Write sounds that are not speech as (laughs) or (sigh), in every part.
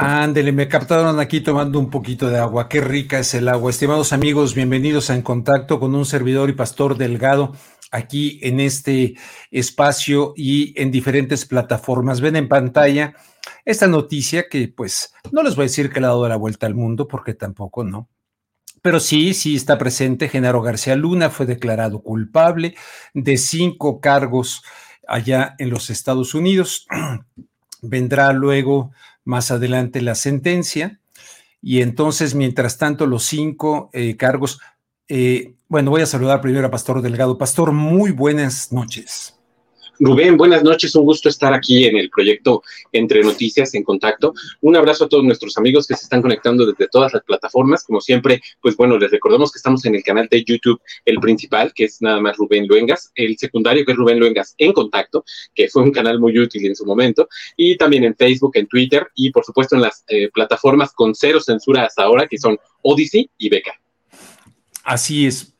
Ándele, me captaron aquí tomando un poquito de agua. Qué rica es el agua. Estimados amigos, bienvenidos a En Contacto con un servidor y pastor Delgado aquí en este espacio y en diferentes plataformas. Ven en pantalla esta noticia que pues no les voy a decir que le ha dado la vuelta al mundo porque tampoco no. Pero sí, sí está presente. Genaro García Luna fue declarado culpable de cinco cargos allá en los Estados Unidos. (clears throat) Vendrá luego más adelante la sentencia. Y entonces, mientras tanto, los cinco eh, cargos, eh, bueno, voy a saludar primero a Pastor Delgado. Pastor, muy buenas noches. Rubén, buenas noches, un gusto estar aquí en el proyecto Entre Noticias en Contacto. Un abrazo a todos nuestros amigos que se están conectando desde todas las plataformas. Como siempre, pues bueno, les recordamos que estamos en el canal de YouTube, el principal, que es nada más Rubén Luengas, el secundario, que es Rubén Luengas en Contacto, que fue un canal muy útil en su momento, y también en Facebook, en Twitter y por supuesto en las eh, plataformas con cero censura hasta ahora, que son Odyssey y Beca. Así es,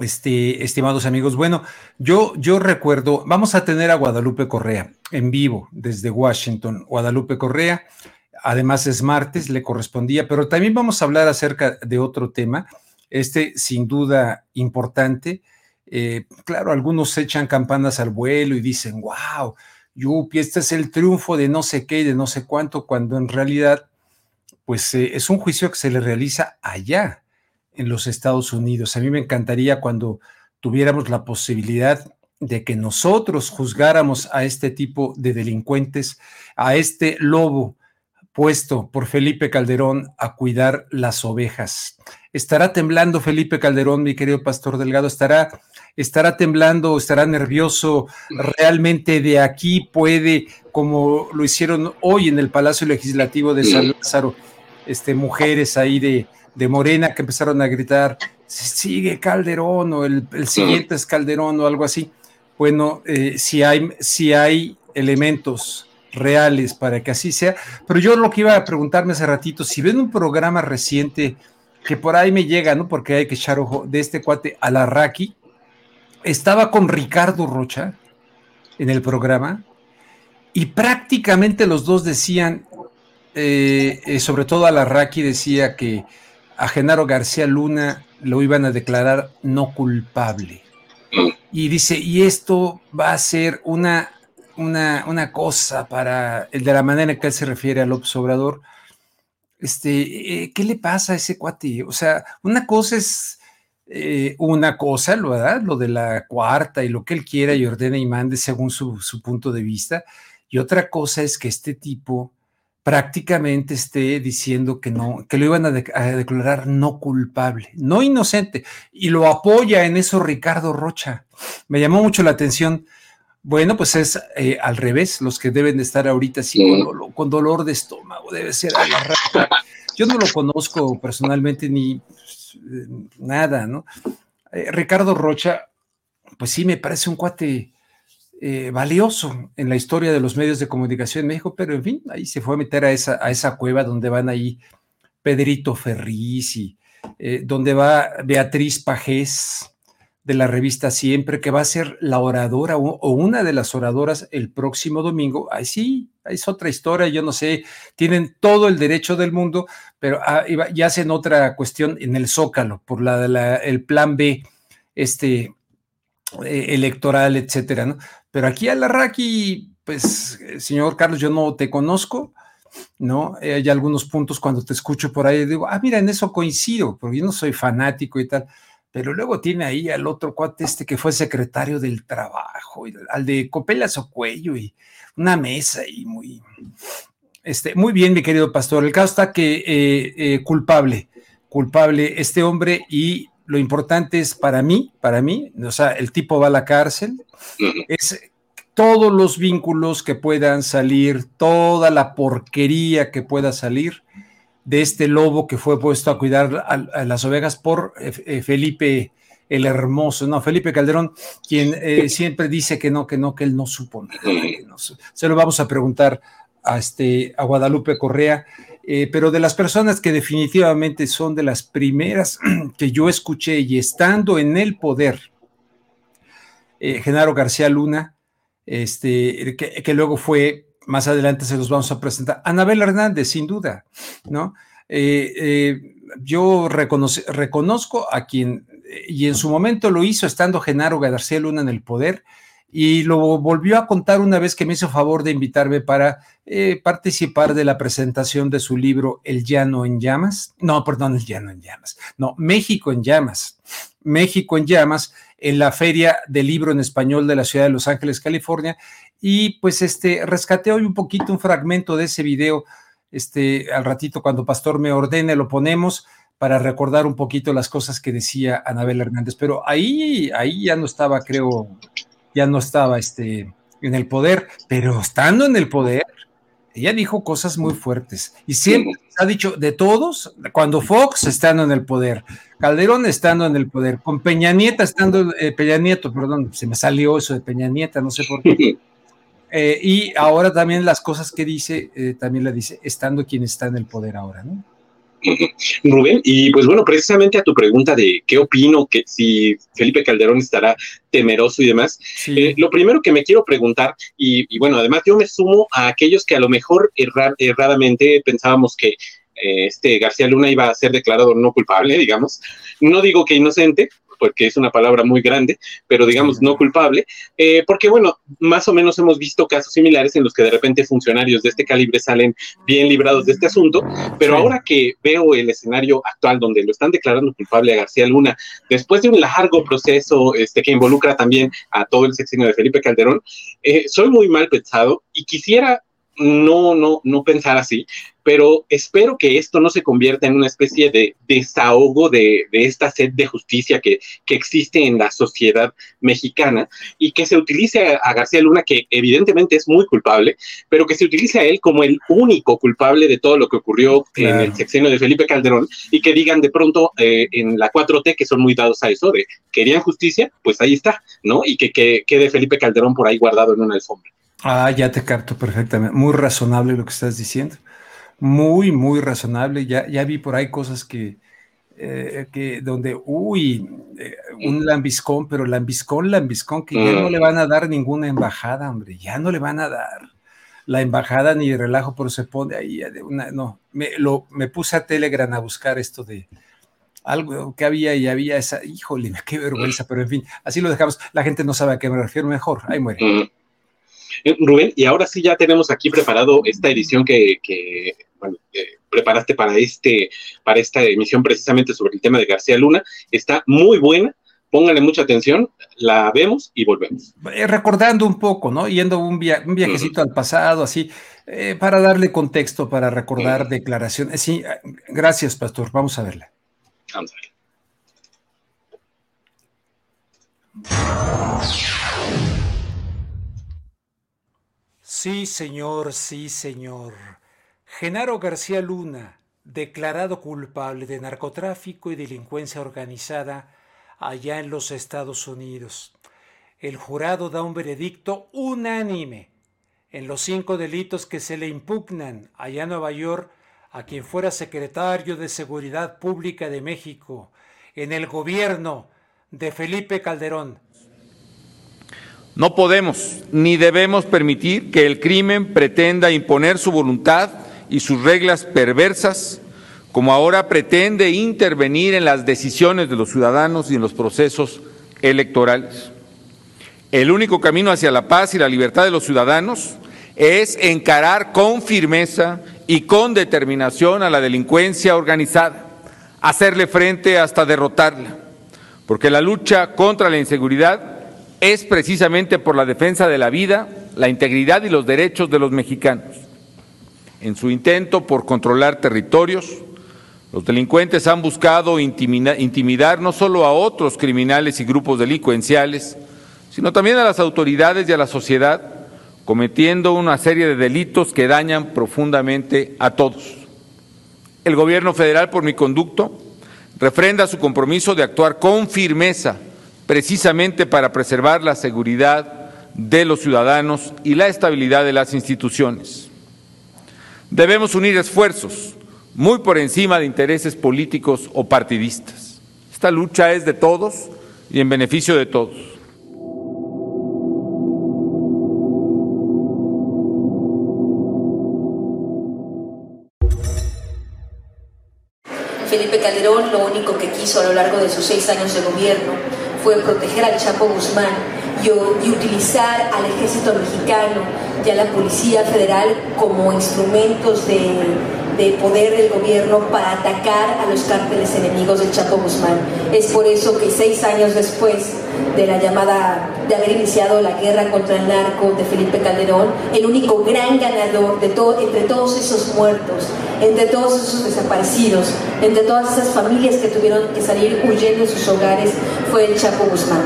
este, estimados amigos, bueno, yo, yo recuerdo, vamos a tener a Guadalupe Correa en vivo desde Washington. Guadalupe Correa, además es martes, le correspondía, pero también vamos a hablar acerca de otro tema, este sin duda importante. Eh, claro, algunos echan campanas al vuelo y dicen, wow, Yupi, este es el triunfo de no sé qué y de no sé cuánto, cuando en realidad, pues eh, es un juicio que se le realiza allá en los Estados Unidos. A mí me encantaría cuando tuviéramos la posibilidad de que nosotros juzgáramos a este tipo de delincuentes, a este lobo puesto por Felipe Calderón a cuidar las ovejas. ¿Estará temblando Felipe Calderón, mi querido pastor Delgado? ¿Estará, estará temblando, estará nervioso? ¿Realmente de aquí puede, como lo hicieron hoy en el Palacio Legislativo de San Lázaro, este, mujeres ahí de, de Morena que empezaron a gritar, sigue Calderón o el, siguiente es Calderón o algo así. Bueno, eh, si, hay, si hay elementos reales para que así sea, pero yo lo que iba a preguntarme hace ratito, si ven un programa reciente que por ahí me llega, ¿no? Porque hay que echar ojo de este cuate Alarraqui, estaba con Ricardo Rocha en el programa y prácticamente los dos decían, eh, eh, sobre todo Alarraqui decía que a Genaro García Luna lo iban a declarar no culpable. Y dice, y esto va a ser una, una, una cosa para el de la manera en que él se refiere al observador. Este, eh, ¿qué le pasa a ese cuate? O sea, una cosa es eh, una cosa, ¿verdad? Lo de la cuarta y lo que él quiera y ordena y mande según su, su punto de vista. Y otra cosa es que este tipo prácticamente esté diciendo que no, que lo iban a, declarar no culpable, no inocente, y lo apoya en eso Ricardo Rocha. Me llamó mucho la atención. Bueno, pues es eh, al revés, los que deben de estar ahorita así con, dolor de estómago, debe ser a la Yo no lo conozco personalmente ni pues, eh, nada, ¿no? Eh, Ricardo Rocha, pues sí, me parece un cuate eh, valioso en la historia de los medios de comunicación en México, pero en fin, ahí se fue a meter a esa, a esa cueva donde van ahí Pedrito Ferriz y eh, donde va Beatriz Pajés de la revista Siempre, que va a ser la oradora o, una de las oradoras el próximo domingo. Ahí sí, es otra historia, yo no sé, tienen todo el derecho del mundo, pero ah, ya hacen otra cuestión en el Zócalo por la, el plan B este, eh, electoral, etcétera, ¿no? Pero aquí a Larraqui, pues, eh, señor Carlos, yo no te conozco, ¿no? Eh, hay algunos puntos cuando te escucho por ahí, digo, ah, mira, en eso coincido, porque yo no soy fanático y tal. Pero luego tiene ahí al otro cuate este que fue secretario del trabajo, al de Copelas o Cuello y una mesa y muy, este, muy bien, mi querido pastor. El caso está que eh, culpable, culpable este hombre y lo importante es para mí, para mí, o sea, el tipo va a la cárcel, es todos los vínculos que puedan salir, toda la porquería que pueda salir de este lobo que fue puesto a cuidar a, las ovejas por eh, eh, Felipe el Hermoso, no, Felipe Calderón, quien eh, siempre dice que no, que no, que él no supo se lo vamos a preguntar a, este, a Guadalupe Correa. Eh, pero de las personas que definitivamente son de las primeras (clears throat) que yo escuché y estando en el poder, eh, Genaro García Luna, este, que, luego fue más adelante se los vamos a presentar. Anabel Hernández, sin duda, ¿no? Eh, yo reconozco a quien, y en su momento lo hizo estando Genaro García Luna en el poder, y lo volvió a contar una vez que me hizo favor de invitarme para eh, participar de la presentación de su libro El Llano en Llamas. No, perdón, El Llano en Llamas. No, México en Llamas. México en Llamas en la Feria del Libro en Español de la ciudad de Los Ángeles, California. Y pues este, rescaté hoy un poquito un fragmento de ese video. Este, al ratito, cuando Pastor me ordene, lo ponemos para recordar un poquito las cosas que decía Anabel Hernández. Pero ahí, ahí ya no estaba, creo, ya no estaba este, en el poder, pero estando en el poder, ella dijo cosas muy fuertes y siempre ha dicho de todos, cuando Fox estando en el poder, Calderón estando en el poder, con Peña Nieta estando, eh, Peña Nieto, perdón, se me salió eso de Peña Nieta, no sé por qué. (laughs) Eh, y ahora también las cosas que dice, eh, también la dice, estando quien está en el poder ahora, ¿no? (laughs) Rubén, y pues bueno, precisamente a tu pregunta de qué opino, que si Felipe Calderón estará temeroso y demás, eh, lo primero que me quiero preguntar, y, bueno, además yo me sumo a aquellos que a lo mejor erradamente pensábamos que eh, este García Luna iba a ser declarado no culpable, digamos. No digo que inocente, porque es una palabra muy grande, pero digamos no culpable, eh, porque bueno, más o menos hemos visto casos similares en los que de repente funcionarios de este calibre salen bien librados de este asunto, pero ahora que veo el escenario actual donde lo están declarando culpable a García Luna, después de un largo proceso este, que involucra también a todo el sexenio de Felipe Calderón, eh, soy muy mal pensado y quisiera no, no, no pensar así, pero espero que esto no se convierta en una especie de desahogo de, esta sed de justicia que, existe en la sociedad mexicana y que se utilice a, García Luna, que evidentemente es muy culpable, pero que se utilice a él como el único culpable de todo lo que ocurrió en el sexenio de Felipe Calderón y que digan de pronto eh, en la 4T que son muy dados a eso, de querían justicia, pues ahí está, ¿no? Y que, que quede Felipe Calderón por ahí guardado en una alfombra. Ah, ya te capto perfectamente. Muy razonable lo que estás diciendo. Muy, muy razonable. Ya, ya vi por ahí cosas que, eh, que donde, uy, eh, un lambiscón, pero lambiscón, lambiscón, que ya no le van a dar ninguna embajada, hombre, ya no le van a dar la embajada ni relajo, pero se pone ahí, una, no, me, lo, me puse a Telegram a buscar esto de algo que había y había esa, híjole, qué vergüenza, pero en fin, así lo dejamos, la gente no sabe a qué me refiero mejor, ahí muere. Eh, Rubén, y ahora sí ya tenemos aquí preparado esta edición que, bueno, preparaste para, este, para esta emisión precisamente sobre el tema de García Luna. Está muy buena, pónganle mucha atención, la vemos y volvemos. Eh, recordando un poco, ¿no? Yendo un, un viajecito al pasado, así, eh, para darle contexto, para recordar declaraciones. Sí, gracias, Pastor. Vamos a verla. Vamos a verla. Sí, señor, sí, señor. Genaro García Luna, declarado culpable de narcotráfico y delincuencia organizada allá en los Estados Unidos. El jurado da un veredicto unánime en los cinco delitos que se le impugnan allá en Nueva York a quien fuera secretario de Seguridad Pública de México en el gobierno de Felipe Calderón. No podemos ni debemos permitir que el crimen pretenda imponer su voluntad y sus reglas perversas, como ahora pretende intervenir en las decisiones de los ciudadanos y en los procesos electorales. El único camino hacia la paz y la libertad de los ciudadanos es encarar con firmeza y con determinación a la delincuencia organizada, hacerle frente hasta derrotarla, porque la lucha contra la inseguridad es precisamente por la defensa de la vida, la integridad y los derechos de los mexicanos. En su intento por controlar territorios, los delincuentes han buscado intimidar no solo a otros criminales y grupos delincuenciales, sino también a las autoridades y a la sociedad, cometiendo una serie de delitos que dañan profundamente a todos. El Gobierno federal, por mi conducto, refrenda su compromiso de actuar con firmeza precisamente para preservar la seguridad de los ciudadanos y la estabilidad de las instituciones. Debemos unir esfuerzos muy por encima de intereses políticos o partidistas. Esta lucha es de todos y en beneficio de todos. Felipe Calderón lo único que quiso a lo largo de sus seis años de gobierno fue proteger al Chapo Guzmán y, utilizar al ejército mexicano y a la Policía Federal como instrumentos de de poder del gobierno para atacar a los cárteles enemigos del Chapo Guzmán. Es por eso que seis años después de la llamada, de haber iniciado la guerra contra el narco de Felipe Calderón, el único gran ganador de todo, entre todos esos muertos, entre todos esos desaparecidos, entre todas esas familias que tuvieron que salir huyendo de sus hogares, fue el Chapo Guzmán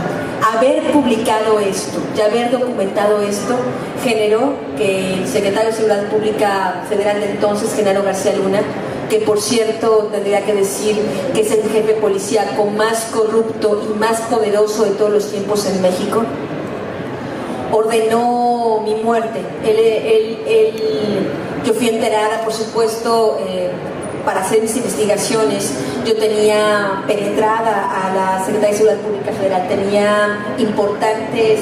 haber publicado esto y haber documentado esto generó que el secretario de Seguridad Pública Federal de entonces, Genaro García Luna, que por cierto tendría que decir que es el jefe policíaco más corrupto y más poderoso de todos los tiempos en México, ordenó mi muerte. yo fui enterada, por supuesto, eh, para hacer mis investigaciones. Yo tenía penetrada a la Secretaría de Seguridad Pública Federal, tenía importantes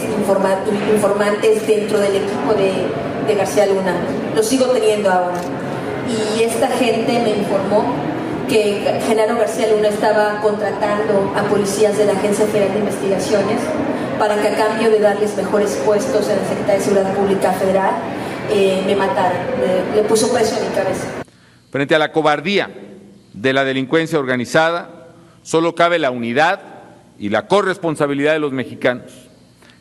informantes dentro del equipo de, García Luna. Lo sigo teniendo ahora. Y esta gente me informó que Genaro García Luna estaba contratando a policías de la Agencia Federal de Investigaciones para que a cambio de darles mejores puestos en la Secretaría de Seguridad Pública Federal, eh, me mataran. le puso preso en mi cabeza. Frente a la cobardía de la delincuencia organizada, solo cabe la unidad y la corresponsabilidad de los mexicanos.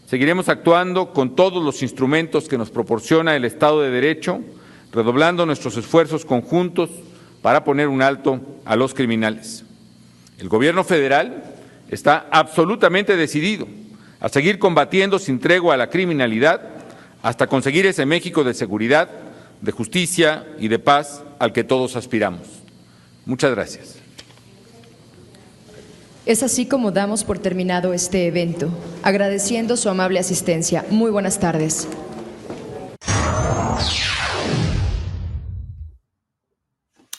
Seguiremos actuando con todos los instrumentos que nos proporciona el Estado de Derecho, redoblando nuestros esfuerzos conjuntos para poner un alto a los criminales. El Gobierno federal está absolutamente decidido a seguir combatiendo sin tregua a la criminalidad hasta conseguir ese México de seguridad de justicia y de paz al que todos aspiramos. Muchas gracias. Es así como damos por terminado este evento, agradeciendo su amable asistencia. Muy buenas tardes.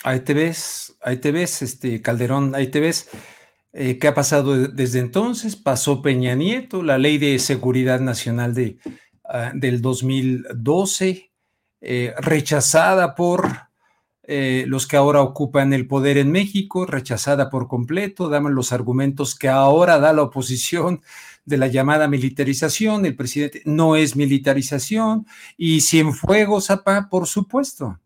Ahí te ves, ahí te ves, este Calderón, ahí te ves. Eh, ¿Qué ha pasado desde entonces? Pasó Peña Nieto, la ley de seguridad nacional de, ah, del 2012, eh, rechazada por eh, los que ahora ocupan el poder en México, rechazada por completo, daban los argumentos que ahora da la oposición de la llamada militarización, el presidente no es militarización, y Cienfuegos, Zapá, por supuesto.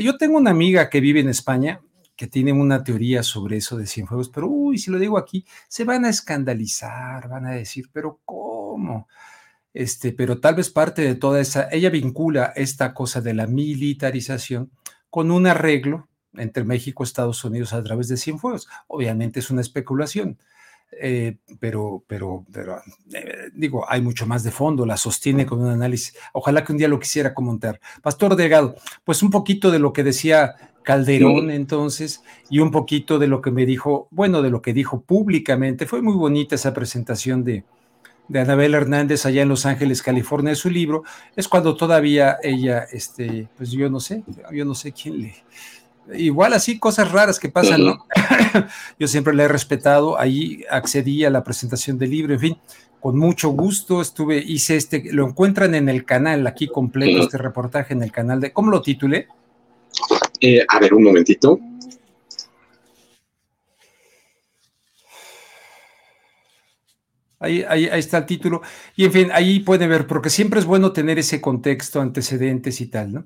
Yo tengo una amiga que vive en España que tiene una teoría sobre eso de Cienfuegos, pero uy, si lo digo aquí, se van a escandalizar, van a decir, pero ¿cómo? Este, pero tal vez parte de toda esa, ella vincula esta cosa de la militarización con un arreglo entre México y Estados Unidos a través de Cienfuegos. Obviamente es una especulación, eh, pero, pero, pero eh, digo, hay mucho más de fondo, la sostiene con un análisis. Ojalá que un día lo quisiera comentar. Pastor Delgado, pues un poquito de lo que decía Calderón entonces y un poquito de lo que me dijo, bueno, de lo que dijo públicamente. Fue muy bonita esa presentación de, de Anabel Hernández allá en Los Ángeles, California, su libro, es cuando todavía ella, este, pues yo no sé, yo no sé quién le... Igual así, cosas raras que pasan, ¿no? (laughs) yo siempre la he respetado, ahí accedí a la presentación del libro, en fin, con mucho gusto estuve, hice este, lo encuentran en el canal, aquí completo, este reportaje en el canal de, ¿cómo lo titulé? Eh, a ver, un momentito. Ahí, está el título. Y en fin, ahí puede ver, porque siempre es bueno tener ese contexto, antecedentes y tal, ¿no?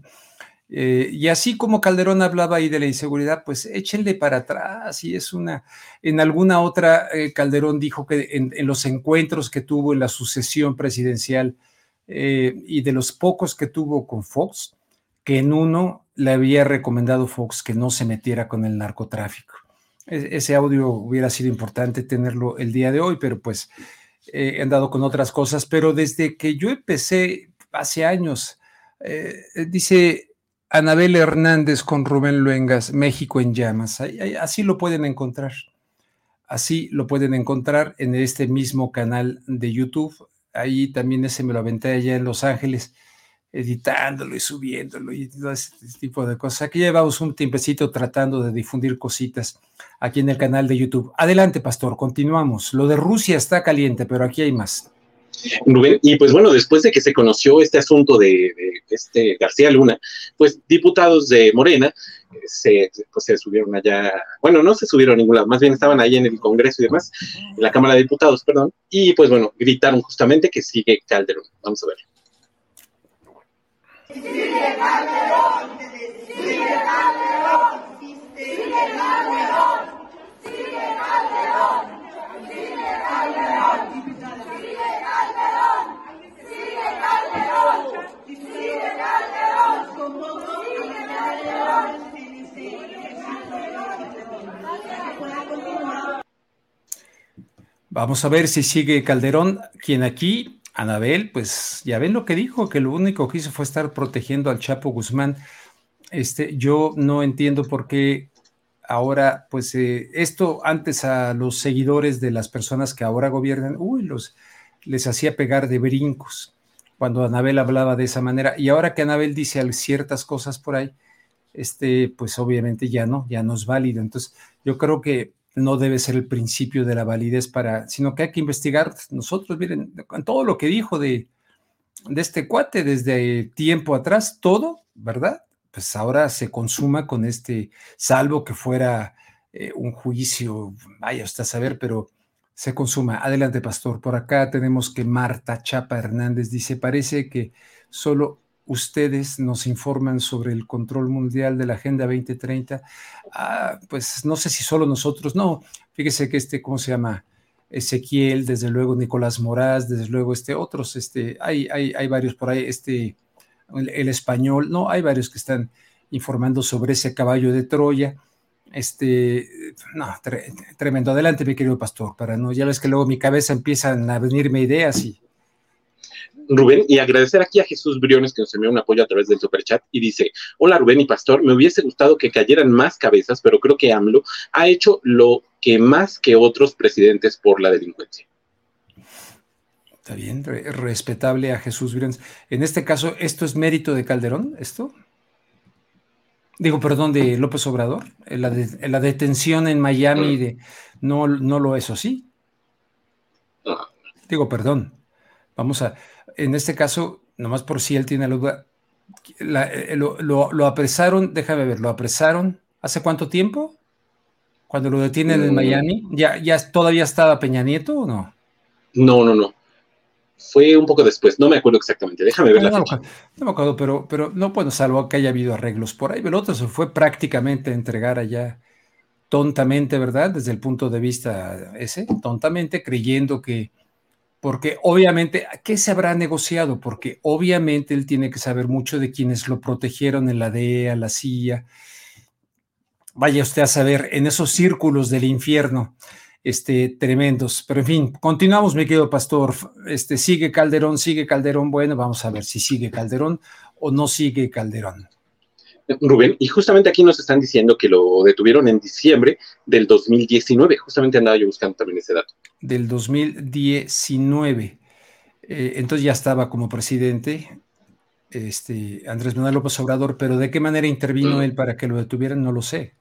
Eh, y así como Calderón hablaba ahí de la inseguridad, pues échenle para atrás. Y es una. En alguna otra, eh, Calderón dijo que en, los encuentros que tuvo en la sucesión presidencial eh, y de los pocos que tuvo con Fox, que en uno le había recomendado Fox que no se metiera con el narcotráfico. E, ese audio hubiera sido importante tenerlo el día de hoy, pero pues eh, he andado con otras cosas, pero desde que yo empecé hace años, eh, dice Anabel Hernández con Rubén Luengas, México en llamas, así lo pueden encontrar. Así lo pueden encontrar en este mismo canal de YouTube. Ahí también ese me lo aventé allá en Los Ángeles editándolo y subiéndolo y todo ese tipo de cosas. Aquí llevamos un tiempecito tratando de difundir cositas aquí en el canal de YouTube. Adelante, pastor, continuamos. Lo de Rusia está caliente, pero aquí hay más. Y pues bueno, después de que se conoció este asunto de, este García Luna, pues diputados de Morena se, pues se subieron allá, bueno, no se subieron a ningún lado, más bien estaban ahí en el Congreso y demás, en la Cámara de Diputados, perdón, y pues bueno, gritaron justamente que sigue Calderón. Vamos a ver. Vamos a ver si sigue Calderón, quien aquí, Anabel, pues ya ven lo que dijo, que lo único que hizo fue estar protegiendo al Chapo Guzmán. Este, yo no entiendo por qué ahora, pues eh, esto antes a los seguidores de las personas que ahora gobiernan, uy, los, les hacía pegar de brincos cuando Anabel hablaba de esa manera. Y ahora que Anabel dice ciertas cosas por ahí, este, pues obviamente ya no, ya no es válido. Entonces, yo creo que no debe ser el principio de la validez para, sino que hay que investigar nosotros, miren, con todo lo que dijo de, de este cuate desde tiempo atrás, todo, ¿verdad? Pues ahora se consuma con este, salvo que fuera eh, un juicio, vaya hasta saber, pero se consuma. Adelante, pastor. Por acá tenemos que Marta Chapa Hernández dice, parece que solo ustedes nos informan sobre el control mundial de la Agenda 2030. Ah, pues no sé si solo nosotros, no. Fíjese que este, ¿cómo se llama? Ezequiel, desde luego Nicolás Moraz, desde luego este, otros, este, hay, hay, hay varios por ahí, este, el español, no, hay varios que están informando sobre ese caballo de Troya este, no, tremendo. Adelante, mi querido pastor, para no, ya ves que luego mi cabeza empiezan a venirme ideas y. Rubén, y agradecer aquí a Jesús Briones que nos envió un apoyo a través del superchat y dice: Hola Rubén y Pastor, me hubiese gustado que cayeran más cabezas, pero creo que AMLO ha hecho lo que más que otros presidentes por la delincuencia. Está bien, respetable a Jesús Briones. En este caso, ¿esto es mérito de Calderón? ¿Esto? digo, perdón, de López Obrador, la, la detención en Miami de, no, no lo es, ¿o sí? Digo, perdón, vamos a, en este caso, nomás por si él tiene la duda, eh, lo, apresaron, déjame ver, lo apresaron, ¿hace cuánto tiempo? Cuando lo detienen en mm. Miami, ¿ya, ya todavía estaba Peña Nieto o no? No, no, no fue un poco después, no me acuerdo exactamente, déjame ver la no, fecha. No me acuerdo, pero, pero no, bueno, salvo que haya habido arreglos por ahí, pero el otro se fue prácticamente a entregar allá tontamente, ¿verdad? Desde el punto de vista ese, tontamente, creyendo que, porque obviamente, ¿qué se habrá negociado? Porque obviamente él tiene que saber mucho de quienes lo protegieron en la DEA, la CIA. Vaya usted a saber, en esos círculos del infierno este, tremendos. Pero en fin, continuamos, mi querido pastor. Este, sigue Calderón, sigue Calderón. Bueno, vamos a ver si sigue Calderón o no sigue Calderón. Rubén, y justamente aquí nos están diciendo que lo detuvieron en diciembre del 2019. Justamente andaba yo buscando también ese dato. Del 2019. Eh, entonces ya estaba como presidente este, Andrés Manuel López Obrador, pero ¿de qué manera intervino mm. él para que lo detuvieran? No lo sé.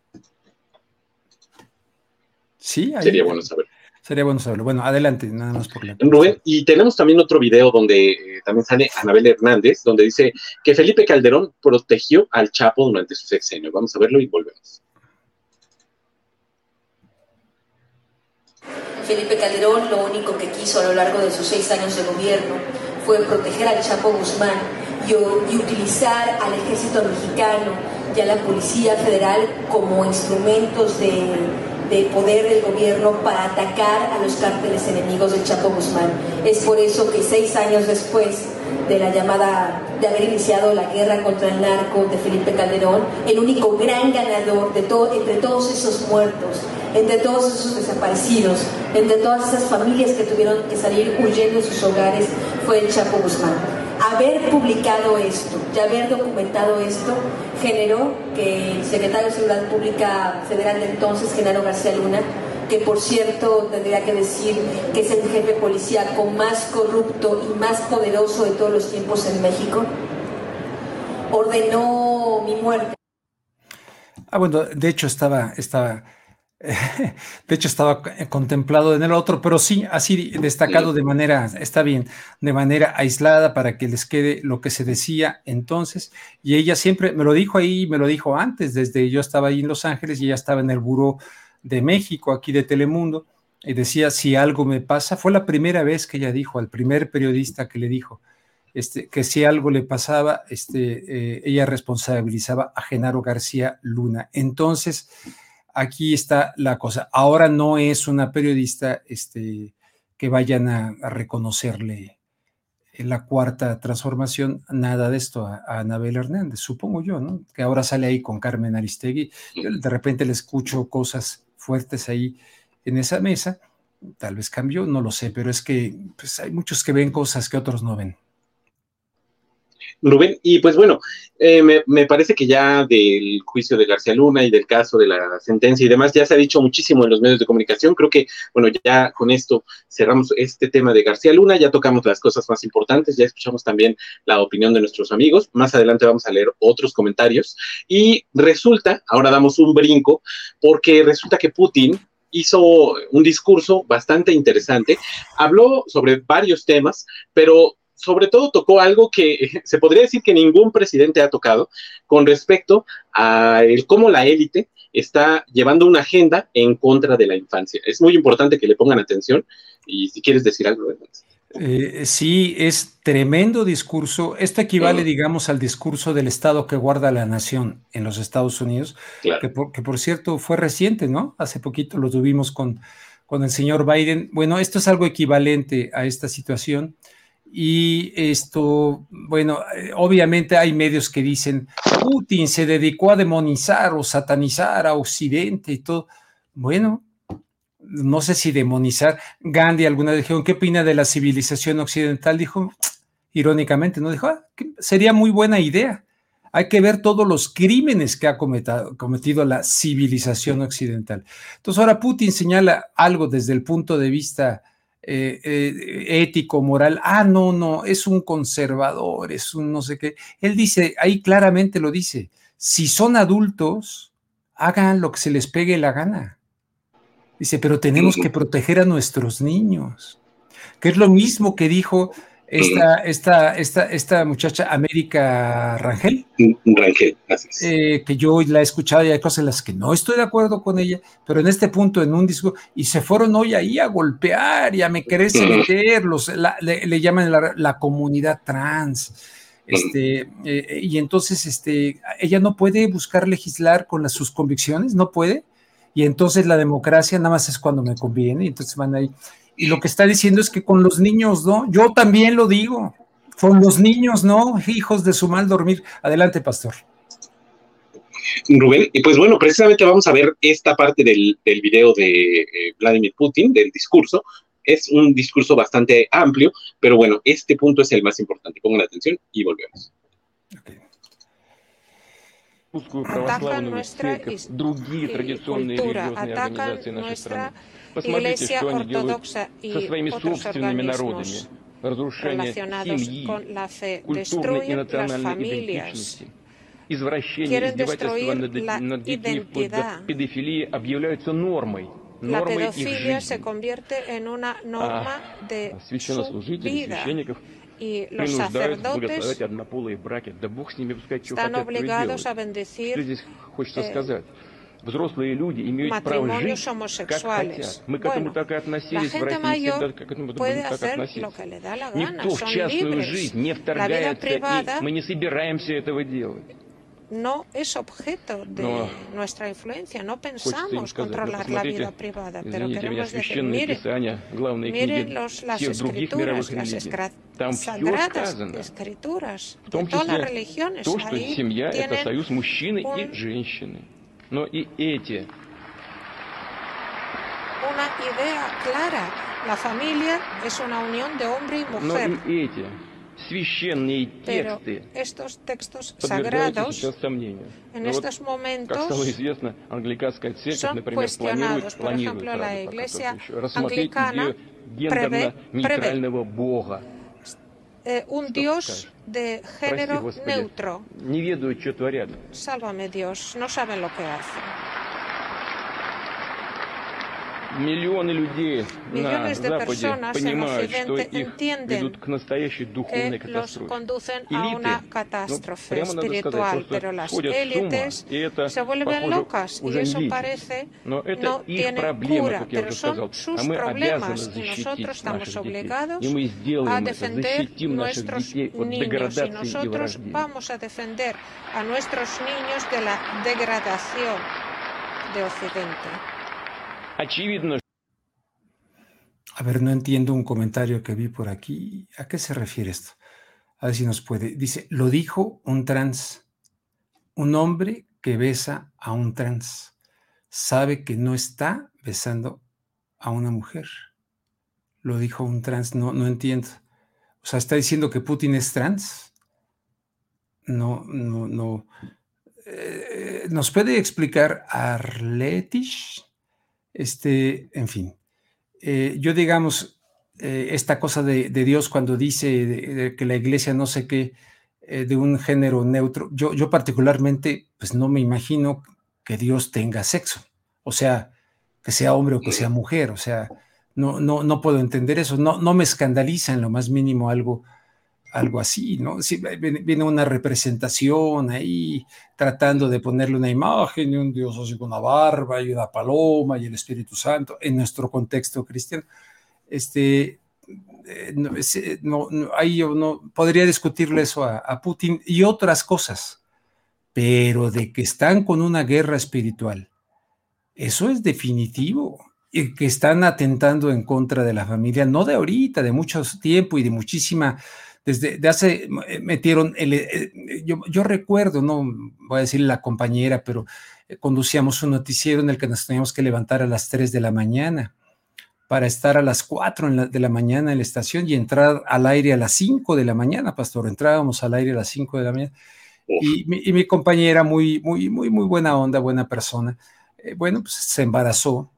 Sí, sería bueno saberlo. Sería bueno saberlo. Bueno, adelante, nada más por la. Rubén, y tenemos también otro video donde eh, también sale Anabel Hernández, donde dice que Felipe Calderón protegió al Chapo durante su sexenio. Vamos a verlo y volvemos. Felipe Calderón lo único que quiso a lo largo de sus seis años de gobierno fue proteger al Chapo Guzmán y, y utilizar al ejército mexicano y a la Policía Federal como instrumentos de de poder del gobierno para atacar a los cárteles enemigos del Chapo Guzmán. Es por eso que seis años después de la llamada, de haber iniciado la guerra contra el narco de Felipe Calderón, el único gran ganador de todo, entre todos esos muertos, entre todos esos desaparecidos, entre todas esas familias que tuvieron que salir huyendo de sus hogares, fue el Chapo Guzmán haber publicado esto y haber documentado esto generó que el secretario de Seguridad Pública Federal de entonces, Genaro García Luna, que por cierto tendría que decir que es el jefe policíaco más corrupto y más poderoso de todos los tiempos en México, ordenó mi muerte. Ah, bueno, de hecho estaba, estaba (laughs) De hecho, estaba contemplado en el otro, pero sí, así destacado de manera, está bien, de manera aislada para que les quede lo que se decía entonces. Y ella siempre me lo dijo ahí, me lo dijo antes, desde yo estaba ahí en Los Ángeles y ella estaba en el Buró de México, aquí de Telemundo, y decía, si algo me pasa, fue la primera vez que ella dijo, al primer periodista que le dijo, este, que si algo le pasaba, este, eh, ella responsabilizaba a Genaro García Luna. Entonces, aquí está la cosa. Ahora no es una periodista este, que vayan a, reconocerle en la cuarta transformación, nada de esto a, Anabel Hernández, supongo yo, ¿no? Que ahora sale ahí con Carmen Aristegui. Yo de repente le escucho cosas fuertes ahí en esa mesa. Tal vez cambió, no lo sé, pero es que pues, hay muchos que ven cosas que otros no ven. Rubén, y pues bueno, eh, me, parece que ya del juicio de García Luna y del caso de la sentencia y demás, ya se ha dicho muchísimo en los medios de comunicación. Creo que, bueno, ya con esto cerramos este tema de García Luna, ya tocamos las cosas más importantes, ya escuchamos también la opinión de nuestros amigos. Más adelante vamos a leer otros comentarios. Y resulta, ahora damos un brinco, porque resulta que Putin hizo un discurso bastante interesante, habló sobre varios temas, pero sobre todo tocó algo que (laughs) se podría decir que ningún presidente ha tocado con respecto a el cómo la élite está llevando una agenda en contra de la infancia. Es muy importante que le pongan atención y si quieres decir algo. Eh, sí, es tremendo discurso. Esto equivale, digamos, al discurso del Estado que guarda la nación en los Estados Unidos, que, por, que, por, cierto fue reciente, ¿no? Hace poquito lo tuvimos con, con el señor Biden. Bueno, esto es algo equivalente a esta situación. Y esto, bueno, eh, obviamente hay medios que dicen, Putin se dedicó a demonizar o satanizar a Occidente y todo. Bueno, no sé si demonizar. Gandhi alguna vez dijo, ¿qué opina de la civilización occidental? Dijo, irónicamente, ¿no? Dijo, ah, sería muy buena idea. Hay que ver todos los crímenes que ha cometido, cometido la civilización occidental. Entonces ahora Putin señala algo desde el punto de vista eh, eh, ético, moral. Ah, no, no, es un conservador, es un no sé qué. Él dice, ahí claramente lo dice, si son adultos, hagan lo que se les pegue la gana. Dice, pero tenemos que proteger a nuestros niños, que es lo mismo que dijo esta, esta, esta, esta muchacha América Rangel. Rangel, gracias. Eh, que yo la he escuchado y hay cosas en las que no estoy de acuerdo con ella, pero en este punto, en un disco, y se fueron hoy ahí a golpear y a me querer meterlos, le, llaman la, comunidad trans. Este, eh, y entonces este, ella no puede buscar legislar con las, sus convicciones, no puede, y entonces la democracia nada más es cuando me conviene, y entonces van ahí y lo que está diciendo es que con los niños, ¿no? Yo también lo digo, con los niños, ¿no? Hijos de su mal dormir. Adelante, pastor. Rubén, y pues bueno, precisamente vamos a ver esta parte del, video de eh, Vladimir Putin, del discurso. Es un discurso bastante amplio, pero bueno, este punto es el más importante. Pongan atención y volvemos. Atacan nuestra cultura, atacan nuestra Iglesia Ortodoxa y otros organismos relacionados con la fe. destruyen las familias. Quieren destruir la identidad. La pedofilia se convierte en una norma de su vida. Y los sacerdotes están obligados a bendecir eh, взрослые люди имеют право жить, как хотят. Мы к этому так и относились в России всегда, к этому будем так относиться. Никто в частную жизнь не вторгается, и мы не собираемся этого делать. no es objeto de no, nuestra influencia. No pensamos controlar la vida privada, pero queremos decir, miren, miren los, las escrituras, las escra sagradas escrituras de todas las religiones. То, что семья – это союз мужчины и женщины. Но и эти una idea clara. La familia es una unión de hombre y mujer. Но и эти священные тексты estos textos sagrados en Но estos вот, momentos как стало известно, англиканская церковь, например, планирует, Por ejemplo, la iglesia рассмотреть идею гендерно-нейтрального Бога. eh, un Dios de género neutro. Sálvame Dios, no saben lo que hacen. Millones de personas en Occidente entienden que los conducen a una catástrofe espiritual, pero las élites se vuelven locas y eso parece no tiene cura, pero son sus problemas y nosotros estamos obligados a defender nuestros niños y nosotros vamos a defender a nuestros niños de la degradación de Occidente. A ver, no entiendo un comentario que vi por aquí. ¿A qué se refiere esto? A ver si nos puede. Dice, lo dijo un trans, un hombre que besa a un trans. Sabe que no está besando a una mujer. Lo dijo un trans, no, no entiendo. O sea, está diciendo que Putin es trans. No, no, no. Eh, ¿Nos puede explicar Arletich? Este, en fin. Eh, yo digamos, eh, esta cosa de, Dios cuando dice que la iglesia no sé qué, de un género neutro, yo, yo particularmente, pues no me imagino que Dios tenga sexo. O sea, que sea hombre o que sea mujer. O sea, no, no, no puedo entender eso. No, no me escandaliza en lo más mínimo algo algo así, ¿no? viene una representación ahí tratando de ponerle una imagen de un Dios así con una barba y una paloma y el Espíritu Santo en nuestro contexto cristiano. Este, eh, no, ahí yo no podría discutirle eso a, Putin y otras cosas, pero de que están con una guerra espiritual, eso es definitivo y que están atentando en contra de la familia, no de ahorita, de mucho tiempo y de muchísima desde hace, eh, metieron, el, eh, yo, recuerdo, no voy a decir la compañera, pero eh, conducíamos un noticiero en el que nos teníamos que levantar a las 3 de la mañana para estar a las 4 de la mañana en la estación y entrar al aire a las 5 de la mañana, pastor. Entrábamos al aire a las 5 de la mañana. Y mi, compañera, muy, muy, muy, muy buena onda, buena persona, bueno, pues se embarazó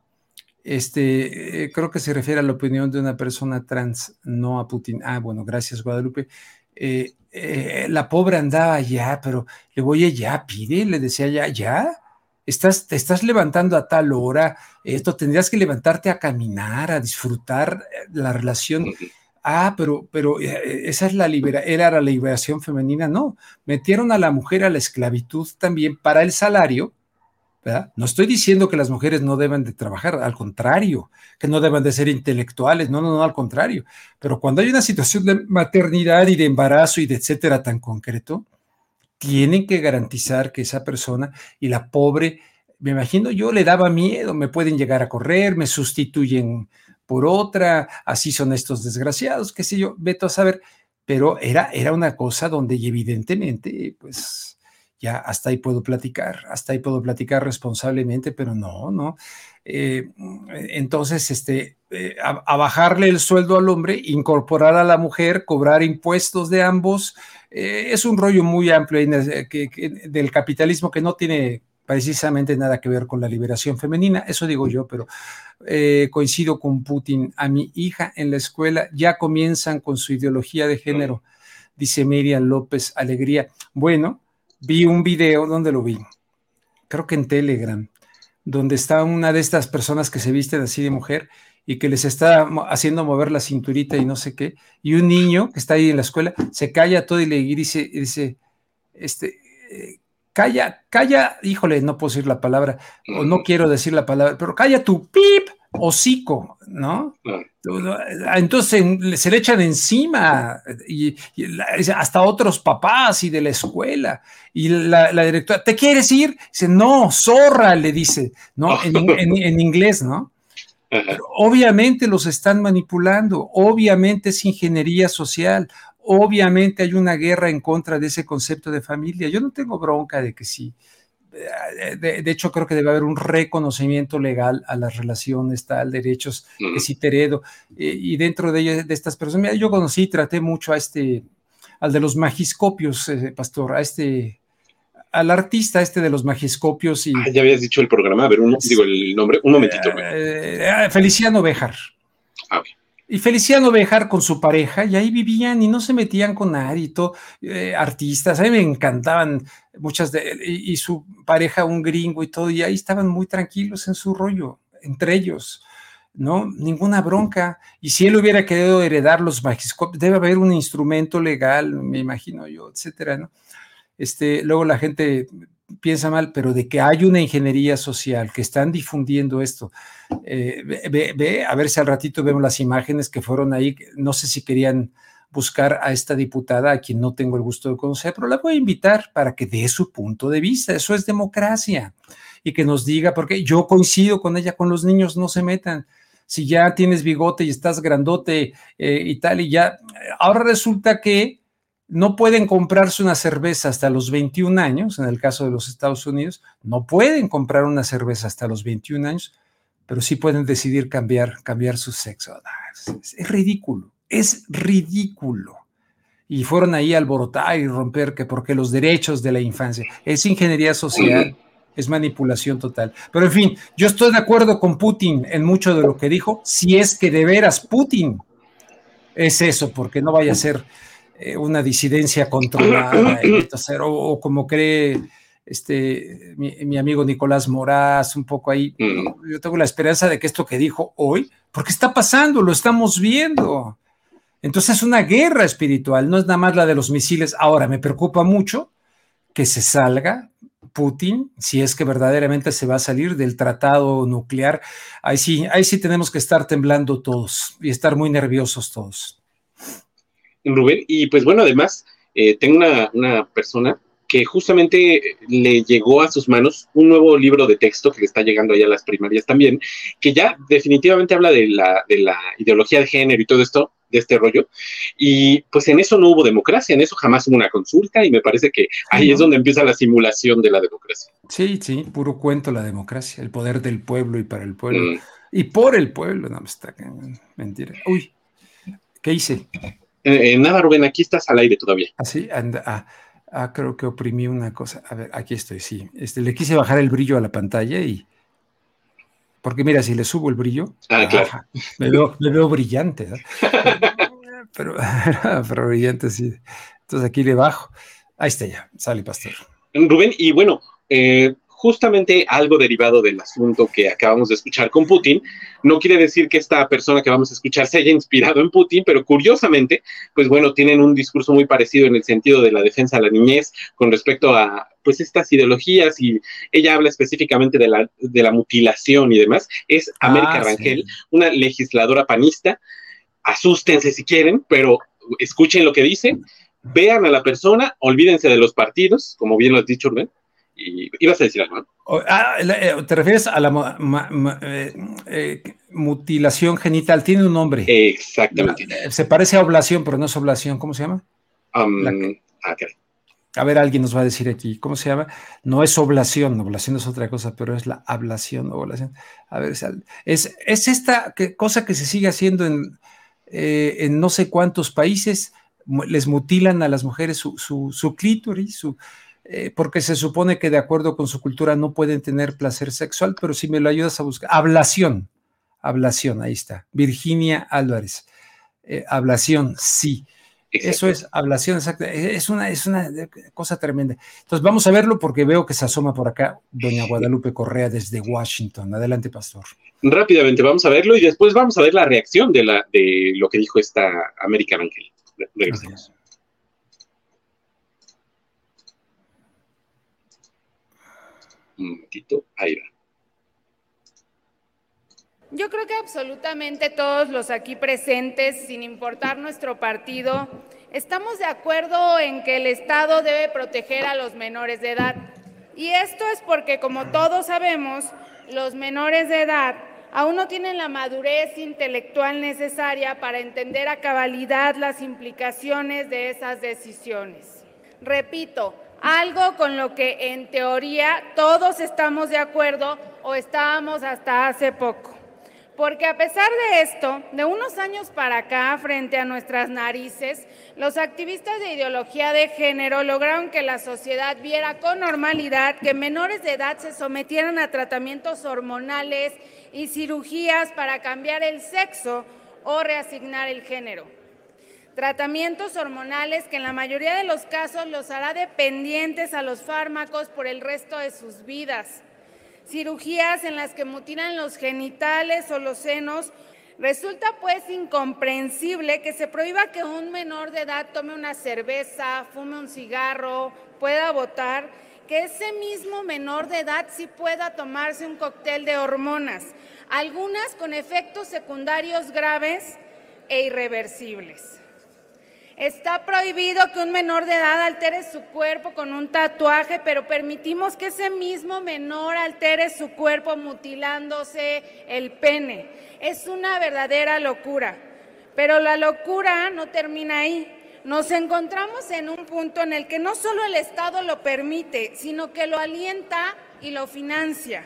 este, eh, creo que se refiere a la opinión de una persona trans, no a Putin. Ah, bueno, gracias, Guadalupe. Eh, eh, la pobre andaba ya, pero le voy a ya, pide, le decía ya, ya, estás, te estás levantando a tal hora, esto tendrías que levantarte a caminar, a disfrutar la relación. Ah, pero, pero esa es la libera, era la liberación femenina, no, metieron a la mujer a la esclavitud también para el salario, no estoy diciendo que las mujeres no deben de trabajar, al contrario, que no deben de ser intelectuales, no, no, no, al contrario. Pero cuando hay una situación de maternidad y de embarazo y de etcétera tan concreto, tienen que garantizar que esa persona y la pobre, me imagino yo, le daba miedo, me pueden llegar a correr, me sustituyen por otra, así son estos desgraciados, qué sé yo, veto a saber, pero era, era una cosa donde evidentemente, pues ya hasta ahí puedo platicar, hasta ahí puedo platicar responsablemente, pero no, no. Eh, entonces, este, eh, a, bajarle el sueldo al hombre, incorporar a la mujer, cobrar impuestos de ambos, eh, es un rollo muy amplio del capitalismo que no tiene precisamente nada que ver con la liberación femenina, eso digo yo, pero coincido con Putin. A mi hija en la escuela ya comienzan con su ideología de género, dice Miriam López Alegría. Bueno, vi un video donde lo vi, creo que en Telegram, donde está una de estas personas que se visten así de mujer y que les está haciendo mover la cinturita y no sé qué, y un niño que está ahí en la escuela se calla todo y le dice, dice este, eh, calla, calla, híjole, no puedo decir la palabra, o no quiero decir la palabra, pero calla tu pip, hocico, ¿no? Entonces se le echan encima y, hasta otros papás y de la escuela. Y la, directora, ¿te quieres ir? Dice, no, zorra, le dice, ¿no? (laughs) En, inglés, ¿no? obviamente los están manipulando, obviamente es ingeniería social, obviamente hay una guerra en contra de ese concepto de familia. Yo no tengo bronca de que sí de, hecho, creo que debe haber un reconocimiento legal a las relaciones, tal, derechos que sí heredo. y dentro de, de estas personas, yo conocí, traté mucho a este, al de los magiscopios, eh, pastor, a este, al artista este de los magiscopios. Y, ah, ya habías dicho el programa, a ver, digo el nombre, un momentito. Eh, eh, Feliciano Bejar. Ah, y Feliciano Bejar con su pareja, y ahí vivían y no se metían con nadie, eh, artistas, a mí me encantaban muchas de, y, su pareja un gringo y todo, y ahí estaban muy tranquilos en su rollo, entre ellos. ¿no? Ninguna bronca. Y si él hubiera querido heredar los magiscopios, debe haber un instrumento legal, me imagino yo, etcétera, ¿no? Este, luego la gente piensa mal, pero de que hay una ingeniería social, que están difundiendo esto. Eh, ve, a ver si al ratito vemos las imágenes que fueron ahí, no sé si querían buscar a esta diputada, a quien no tengo el gusto de conocer, pero la voy a invitar para que dé su punto de vista. Eso es democracia. Y que nos diga, porque yo coincido con ella, con los niños no se metan. Si ya tienes bigote y estás grandote eh, y tal, y ya, ahora resulta que no pueden comprarse una cerveza hasta los 21 años, en el caso de los Estados Unidos, no pueden comprar una cerveza hasta los 21 años, pero sí pueden decidir cambiar, cambiar su sexo. Ah, es, ridículo, es ridículo. Y fueron ahí a alborotar y romper que porque los derechos de la infancia es ingeniería social, es manipulación total. Pero en fin, yo estoy de acuerdo con Putin en mucho de lo que dijo, si es que de veras Putin es eso, porque no vaya a ser eh, una disidencia controlada, o, como cree este, mi, amigo Nicolás Moraz, un poco ahí. Mm. Yo tengo la esperanza de que esto que dijo hoy, porque está pasando, lo estamos viendo. Entonces es una guerra espiritual, no es nada más la de los misiles. Ahora, me preocupa mucho que se salga Putin, si es que verdaderamente se va a salir del tratado nuclear. Ahí sí, ahí sí tenemos que estar temblando todos y estar muy nerviosos todos. Rubén. Y pues bueno, además, eh, tengo una, persona que justamente le llegó a sus manos un nuevo libro de texto que le está llegando allá a las primarias también, que ya definitivamente habla de la, de la ideología de género y todo esto, de este rollo. Y pues en eso no hubo democracia, en eso jamás hubo una consulta y me parece que ahí es donde empieza la simulación de la democracia. Sí, sí, puro cuento la democracia, el poder del pueblo y para el pueblo. Mm. Y por el pueblo, no, está mentira. Uy, ¿qué hice? Eh, eh, nada, Rubén, aquí estás al aire todavía. Así, ah, ah, ah, creo que oprimí una cosa. A ver, aquí estoy, sí. Este, le quise bajar el brillo a la pantalla y. Porque mira, si le subo el brillo, ah, claro. me, veo, me veo brillante. ¿no? (laughs) pero, (laughs) pero brillante, sí. Entonces aquí le bajo. Ahí está ya, sale pastor. Rubén, y bueno, eh, justamente algo derivado del asunto que acabamos de escuchar con Putin. No quiere decir que esta persona que vamos a escuchar se haya inspirado en Putin, pero curiosamente, pues bueno, tienen un discurso muy parecido en el sentido de la defensa a la niñez con respecto a pues estas ideologías y ella habla específicamente de la, de la mutilación y demás. Es América ah, Rangel, una legisladora panista. Asústense si quieren, pero escuchen lo que dice, vean a la persona, olvídense de los partidos, como bien lo has dicho, Rubén, y ibas a decir algo, ah, eh, ¿Te refieres a la eh, eh, mutilación genital? Tiene un nombre. Exactamente. se parece a oblación, pero no es oblación. ¿Cómo se llama? Um, ah, a ver, alguien nos va a decir aquí, ¿cómo se llama? No es oblación, oblación es otra cosa, pero es la ablación, oblación. A ver, es, es esta cosa que se sigue haciendo en, en no sé cuántos países, les mutilan a las mujeres su, su, su clítoris, su, eh, porque se supone que de acuerdo con su cultura no pueden tener placer sexual, pero si me lo ayudas a buscar, ablación, ablación, ahí está, Virginia Álvarez, eh, ablación, sí. Eso es ablación, exacto. E, es una, es una cosa tremenda. Entonces, vamos a verlo porque veo que se asoma por acá doña Guadalupe Correa desde Washington. Adelante, pastor. Rápidamente, vamos a verlo y después vamos a ver la reacción de, la, de lo que dijo esta American Angel. Regresamos. Un momentito, ahí Yo creo que absolutamente todos los aquí presentes, sin importar nuestro partido, estamos de acuerdo en que el Estado debe proteger a los menores de edad. Y esto es porque, como todos sabemos, los menores de edad aún no tienen la madurez intelectual necesaria para entender a cabalidad las implicaciones de esas decisiones. Repito, algo con lo que en teoría todos estamos de acuerdo o estábamos hasta hace poco. Porque a pesar de esto, de unos años para acá, frente a nuestras narices, los activistas de ideología de género lograron que la sociedad viera con normalidad que menores de edad se sometieran a tratamientos hormonales y cirugías para cambiar el sexo o reasignar el género tratamientos hormonales que en la mayoría de los casos los hará dependientes a los fármacos por el resto de sus vidas. cirugías en las que mutilan los genitales o los senos. Resulta pues incomprensible que se prohíba que un menor de edad tome una cerveza, fume un cigarro, pueda votar, que ese mismo menor de edad sí pueda tomarse un cóctel de hormonas, algunas con efectos secundarios graves e irreversibles. Está prohibido que un menor de edad altere su cuerpo con un tatuaje, pero permitimos que ese mismo menor altere su cuerpo mutilándose el pene. Es una verdadera locura. Pero la locura no termina ahí. Nos encontramos en un punto en el que no solo el Estado lo permite, sino que lo alienta y lo financia.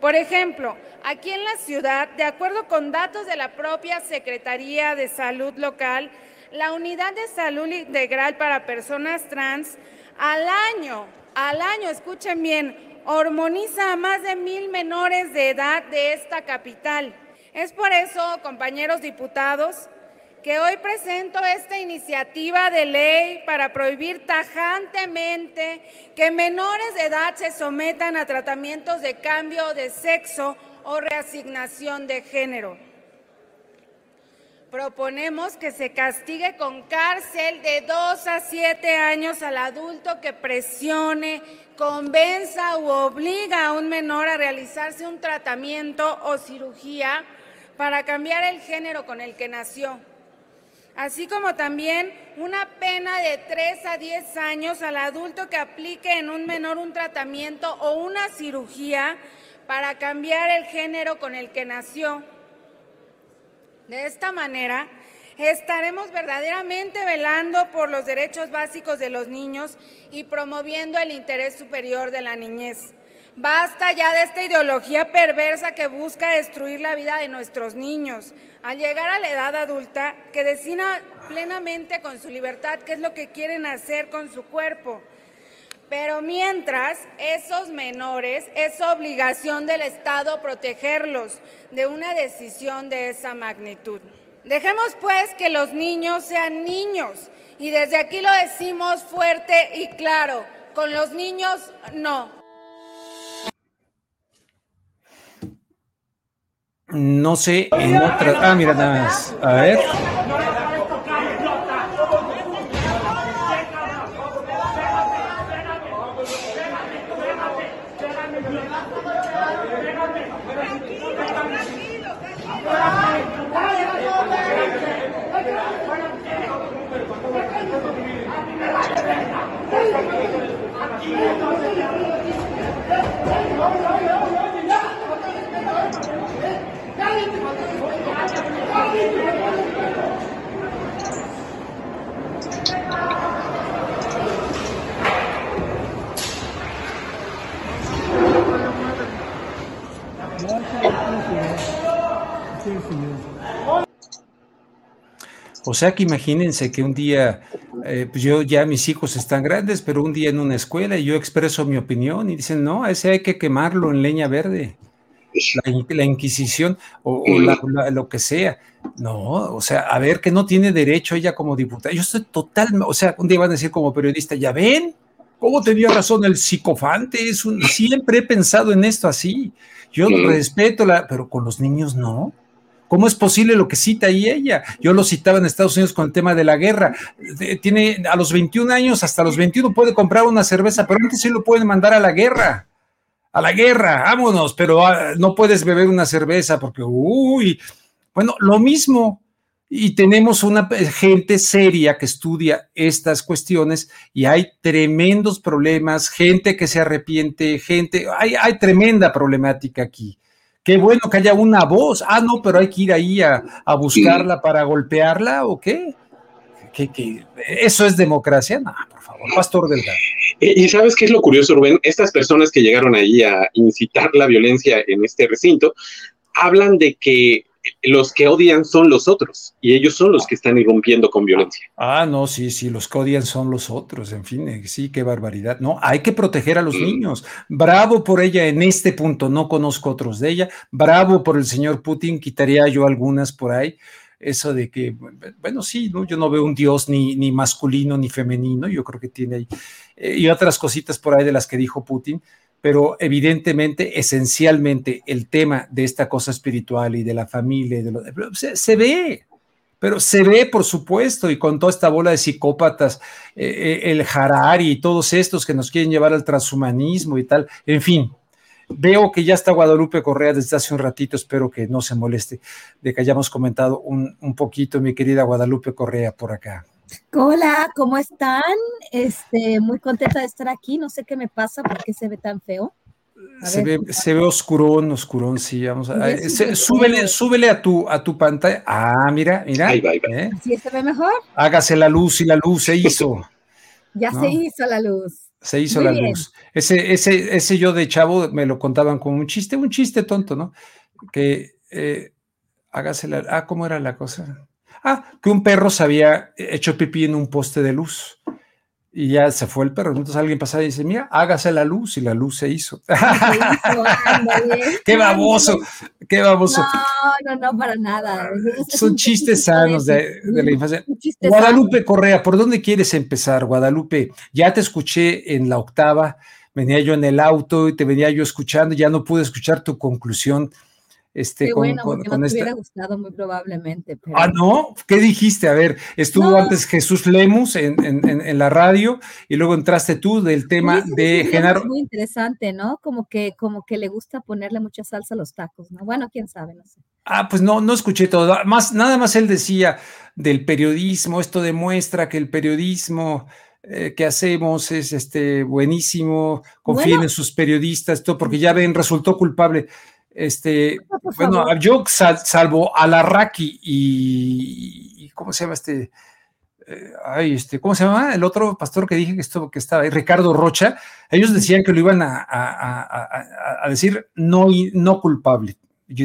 Por ejemplo, aquí en la ciudad, de acuerdo con datos de la propia Secretaría de Salud local, la unidad de salud integral para personas trans al año, al año, escuchen bien, hormoniza a más de mil menores de edad de esta capital. Es por eso, compañeros diputados, que hoy presento esta iniciativa de ley para prohibir tajantemente que menores de edad se sometan a tratamientos de cambio de sexo o reasignación de género. Proponemos que se castigue con cárcel de dos a siete años al adulto que presione, convenza u obliga a un menor a realizarse un tratamiento o cirugía para cambiar el género con el que nació. Así como también una pena de tres a diez años al adulto que aplique en un menor un tratamiento o una cirugía para cambiar el género con el que nació de esta manera, estaremos verdaderamente velando por los derechos básicos de los niños y promoviendo el interés superior de la niñez. Basta ya de esta ideología perversa que busca destruir la vida de nuestros niños. Al llegar a la edad adulta, que decina plenamente con su libertad qué es lo que quieren hacer con su cuerpo. Pero mientras, esos menores, es obligación del Estado protegerlos de una decisión de esa magnitud. Dejemos pues que los niños sean niños y desde aquí lo decimos fuerte y claro, con los niños no. No sé, en otra... Ah, mira nada más. A ver. O sea que imagínense que un día, eh, pues yo ya mis hijos están grandes, pero un día en una escuela y yo expreso mi opinión y dicen, no, ese hay que quemarlo en leña verde. La, Inquisición o, lo que sea. No, o sea, a ver que no tiene derecho ella como diputada. Yo estoy total, o sea, un día van a decir como periodista, ya ven, ¿cómo tenía razón el psicofante? Es un, siempre he pensado en esto así. Yo respeto la, pero con los niños no. ¿Cómo es posible lo que cita ahí ella? Yo lo citaba en Estados Unidos con el tema de la guerra. Tiene a los 21 años, hasta los 21 puede comprar una cerveza, pero antes sí lo pueden mandar a la guerra. A la guerra, vámonos, pero ah, no puedes beber una cerveza porque, uy, bueno, lo mismo. Y tenemos una gente seria que estudia estas cuestiones y hay tremendos problemas, gente que se arrepiente, gente, hay, hay tremenda problemática aquí. Qué bueno que haya una voz. Ah, no, pero hay que ir ahí a, buscarla para golpearla o qué? ¿Qué, eso es democracia? No, por favor, Pastor Delgado. Y, sabes qué es lo curioso, Rubén? Estas personas que llegaron ahí a incitar la violencia en este recinto hablan de que los que odian son los otros y ellos son los que están irrumpiendo con violencia. Ah, no, sí, sí, los que odian son los otros, en fin, eh, sí, qué barbaridad. No, hay que proteger a los mm. niños. Bravo por ella en este punto, no conozco otros de ella. Bravo por el señor Putin, quitaría yo algunas por ahí. Eso de que, bueno, sí, ¿no? yo no veo un dios ni, ni masculino ni femenino, yo creo que tiene ahí, eh, y otras cositas por ahí de las que dijo Putin pero evidentemente, esencialmente, el tema de esta cosa espiritual y de la familia, y de lo, se, ve, pero se ve, por supuesto, y con toda esta bola de psicópatas, eh, eh, el Harari y todos estos que nos quieren llevar al transhumanismo y tal, en fin. Veo que ya está Guadalupe Correa desde hace un ratito, espero que no se moleste de que hayamos comentado un, un poquito, mi querida Guadalupe Correa, por acá. Hola, ¿cómo están? Este, muy contenta de estar aquí. No sé qué me pasa, porque se ve tan feo. se, ve, se ve oscurón, oscurón, sí, vamos a súbele, súbele a tu a tu pantalla. Ah, mira, mira. Ahí va, ¿eh? ¿Sí se ve mejor? Hágase la luz y la luz se hizo. (laughs) ya se hizo la luz. Se hizo la luz. Ese, ese, ese yo de chavo me lo contaban como un chiste, un chiste tonto, ¿no? Que eh, hágase la. Ah, ¿cómo era la cosa? Ah, que un perro se había hecho pipí en un poste de luz. Y ya se fue el perro. Entonces alguien pasaba y dice, mira, hágase la luz. Y la luz se hizo. (laughs) qué baboso, qué baboso. No, no, no, para nada. Son chistes sanos de, la infancia. Guadalupe Correa, ¿por dónde quieres empezar, Guadalupe? Ya te escuché en la octava, venía yo en el auto y te venía yo escuchando, ya no pude escuchar tu conclusión este, Qué bueno, con, no te hubiera gustado muy probablemente. Ah, no, ¿qué dijiste? A ver, estuvo antes Jesús Lemus en, en, en, la radio y luego entraste tú del tema de Genaro. Muy interesante, ¿no? Como que, como que le gusta ponerle mucha salsa a los tacos, ¿no? Bueno, quién sabe, no sé. Ah, pues no, no escuché todo. Más, nada más él decía del periodismo, esto demuestra que el periodismo eh, que hacemos es este buenísimo, confíen en sus periodistas, todo, porque ya ven, resultó culpable. Este, bueno, yo salvo a la Raki y, ¿cómo se llama este? Eh, ay, este, ¿cómo se llama? El otro pastor que dije que, esto, que estaba ahí, Ricardo Rocha, ellos decían que lo iban a, a, a decir no, no culpable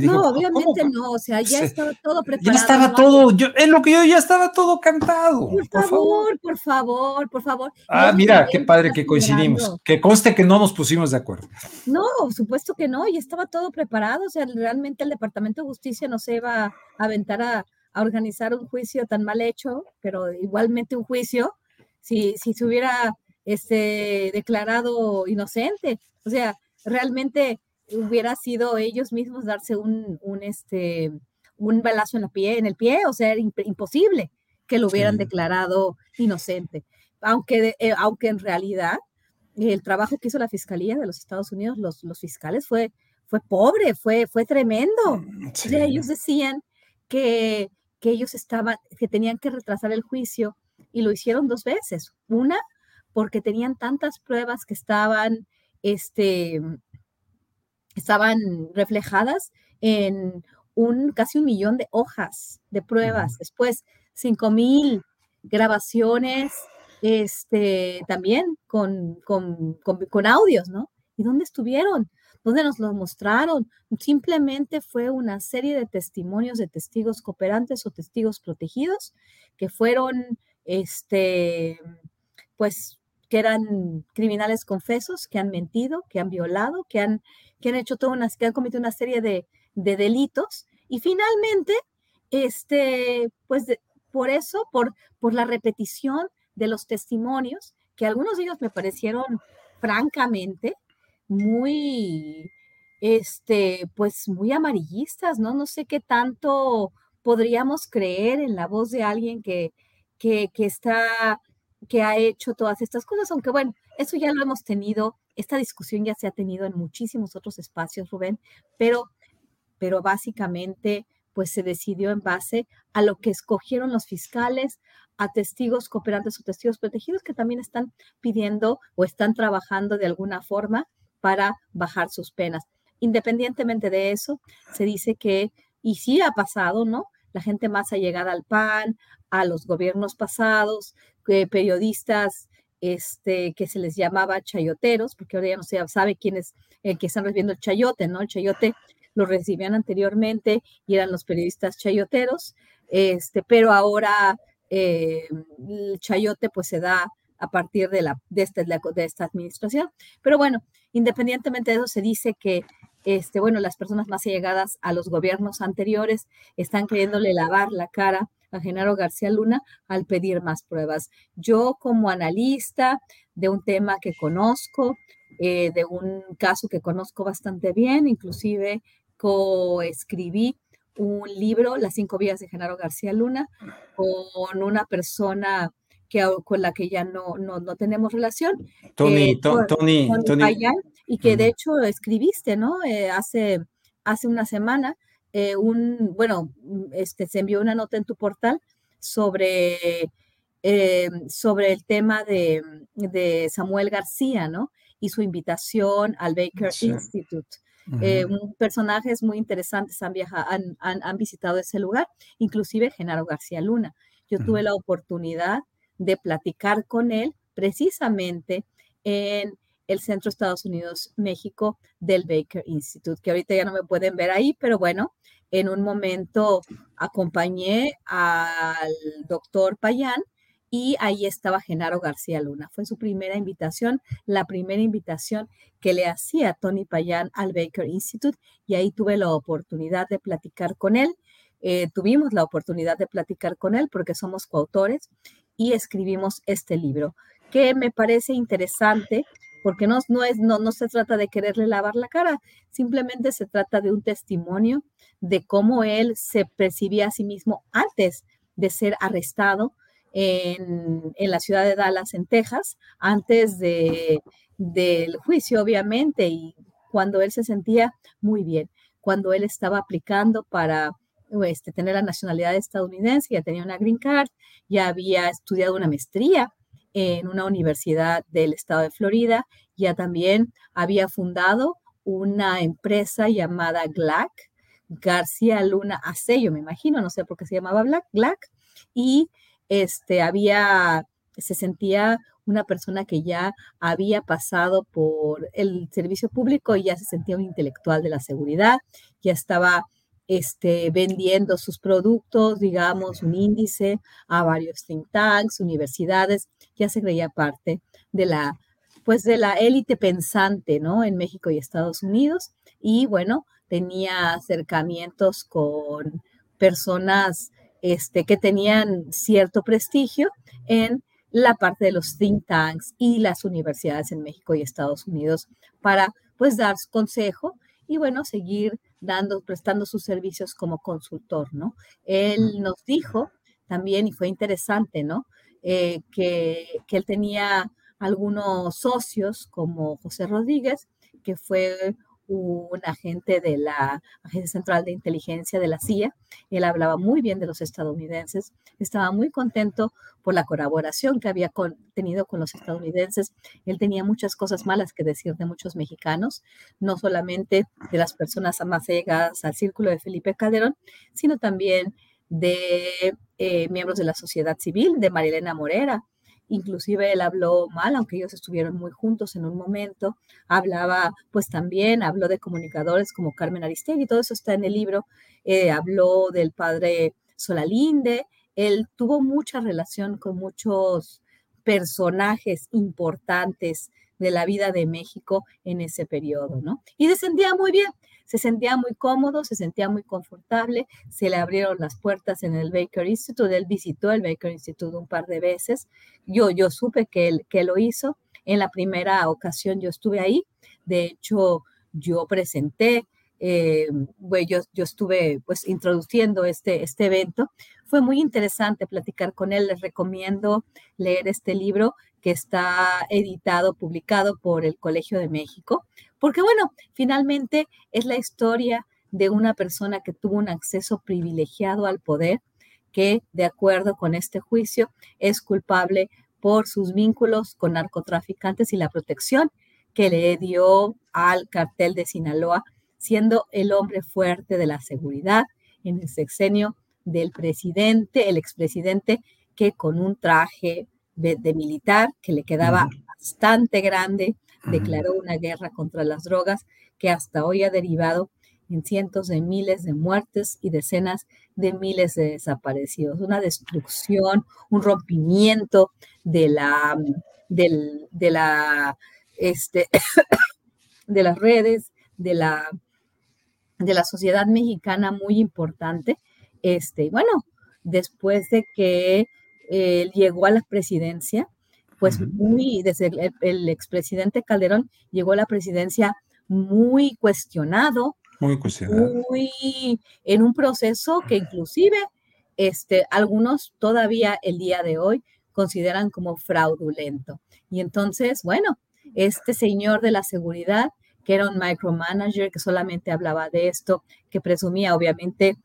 no, obviamente no, o sea, ya estaba todo preparado. Ya estaba todo, yo, en lo que yo ya estaba todo cantado. Por, favor, por favor, por favor. Ah, mira, qué padre que coincidimos. Que conste que no nos pusimos de acuerdo. No, supuesto que no, ya estaba todo preparado, o sea, realmente el Departamento de Justicia no se iba a aventar a, organizar un juicio tan mal hecho, pero igualmente un juicio, si, si se hubiera este, declarado inocente. O sea, realmente hubiera sido ellos mismos darse un, un, este, un balazo en, la pie, en el pie, o sea, era imposible que lo hubieran declarado inocente. Aunque, eh, aunque en realidad el trabajo que hizo la Fiscalía de los Estados Unidos, los, los fiscales, fue, fue pobre, fue, fue tremendo. Mm, ellos decían que, que ellos estaban, que tenían que retrasar el juicio y lo hicieron dos veces. Una, porque tenían tantas pruebas que estaban este, estaban reflejadas en un casi un millón de hojas de pruebas. Después, cinco mil grabaciones, este, también con, con, con, audios, ¿no? ¿Y dónde estuvieron? ¿Dónde nos lo mostraron? Simplemente fue una serie de testimonios de testigos cooperantes o testigos protegidos que fueron, este, pues, que eran criminales confesos, que han mentido, que han violado, que han que han hecho todas unas, que han cometido una serie de, delitos y finalmente, este, pues por eso, por, por la repetición de los testimonios, que algunos de ellos me parecieron francamente muy, este, pues muy amarillistas, ¿no? No sé qué tanto podríamos creer en la voz de alguien que, que, que está, que ha hecho todas estas cosas, aunque bueno, eso ya lo hemos tenido esta discusión ya se ha tenido en muchísimos otros espacios, Rubén, pero, pero básicamente pues se decidió en base a lo que escogieron los fiscales, a testigos cooperantes o testigos protegidos que también están pidiendo o están trabajando de alguna forma para bajar sus penas. Independientemente de eso, se dice que, y sí ha pasado, ¿no? La gente más allegada al PAN, a los gobiernos pasados, que periodistas este, que se les llamaba chayoteros, porque ahora ya no se sabe quién es el que están recibiendo el chayote, ¿no? El chayote lo recibían anteriormente y eran los periodistas chayoteros, este, pero ahora eh, el chayote pues se da a partir de, la, este, de esta administración. Pero bueno, independientemente de eso, se dice que este, bueno, las personas más allegadas a los gobiernos anteriores están queriéndole lavar la cara a Genaro García Luna al pedir más pruebas. Yo como analista de un tema que conozco, eh, de un caso que conozco bastante bien, inclusive coescribí un libro, Las cinco vías de Genaro García Luna, con una persona que, con la que ya no, no, no tenemos relación. Tony, eh, Tony, Tony, y que de hecho escribiste, ¿no? Eh, hace, hace una semana, eh, un, bueno, este, se envió una nota en tu portal sobre, sobre el tema de, de, Samuel García, ¿no? Y su invitación al Baker Institute. personajes muy interesantes han, viajado, han, han, han, visitado ese lugar, inclusive Genaro García Luna. Yo tuve la oportunidad de platicar con él precisamente en el Centro Estados Unidos-México del Baker Institute, que ahorita ya no me pueden ver ahí, pero bueno, en un momento acompañé al doctor Payán y ahí estaba Genaro García Luna. Fue su primera invitación, la primera invitación que le hacía Tony Payán al Baker Institute y ahí tuve la oportunidad de platicar con él. Eh, tuvimos la oportunidad de platicar con él porque somos coautores y escribimos este libro, que me parece interesante porque no, no, es, no, no se trata de quererle lavar la cara, simplemente se trata de un testimonio de cómo él se percibía a sí mismo antes de ser arrestado en, en la ciudad de Dallas, en Texas, antes de, del juicio, obviamente, y cuando él se sentía muy bien, cuando él estaba aplicando para este, tener la nacionalidad estadounidense, ya tenía una green card, ya había estudiado una maestría en una universidad del estado de Florida, ya también había fundado una empresa llamada GLAC, García Luna Asello, me imagino, no sé por qué se llamaba Black, GLAC, y este, había, se sentía una persona que ya había pasado por el servicio público y ya se sentía un intelectual de la seguridad, ya estaba este, vendiendo sus productos, digamos, un índice a varios think tanks, universidades, ya se creía parte de la, pues de la élite pensante, ¿no? En México y Estados Unidos. Y bueno, tenía acercamientos con personas este, que tenían cierto prestigio en la parte de los think tanks y las universidades en México y Estados Unidos para pues dar consejo y bueno, seguir dando, prestando sus servicios como consultor, ¿no? Él nos dijo también, y fue interesante, ¿no? Eh, que, que él tenía algunos socios como José Rodríguez, que fue un agente de la Agencia Central de Inteligencia de la CIA. Él hablaba muy bien de los estadounidenses, estaba muy contento por la colaboración que había tenido con los estadounidenses. Él tenía muchas cosas malas que decir de muchos mexicanos, no solamente de las personas más al círculo de Felipe Calderón, sino también de eh, miembros de la sociedad civil, de Marilena Morera, inclusive él habló mal, aunque ellos estuvieron muy juntos en un momento, hablaba, pues también habló de comunicadores como Carmen Aristegui, todo eso está en el libro, eh, habló del padre Solalinde, él tuvo mucha relación con muchos personajes importantes de la vida de México en ese periodo, ¿no? Y descendía muy bien se sentía muy cómodo, se sentía muy confortable, se le abrieron las puertas en el Baker Institute, él visitó el Baker Institute un par de veces, yo, yo supe que él, que lo hizo, en la primera ocasión yo estuve ahí, de hecho yo presenté eh, yo, yo, estuve pues introduciendo este, este evento. Fue muy interesante platicar con él. Les recomiendo leer este libro que está editado, publicado por el Colegio de México, porque bueno, finalmente es la historia de una persona que tuvo un acceso privilegiado al poder, que de acuerdo con este juicio es culpable por sus vínculos con narcotraficantes y la protección que le dio al cartel de Sinaloa, siendo el hombre fuerte de la seguridad en el sexenio del presidente, el expresidente, que con un traje de, militar que le quedaba bastante grande, declaró una guerra contra las drogas que hasta hoy ha derivado en cientos de miles de muertes y decenas de miles de desaparecidos. Una destrucción, un rompimiento de la, de la, este, (coughs) de las redes, de la, de la sociedad mexicana muy importante. Este, bueno, después de que él llegó a la presidencia, pues muy, desde el, expresidente Calderón llegó a la presidencia muy cuestionado, muy cuestionado, muy en un proceso que inclusive este, algunos todavía el día de hoy consideran como fraudulento. Y entonces, bueno, este señor de la seguridad, que era un micromanager, que solamente hablaba de esto, que presumía obviamente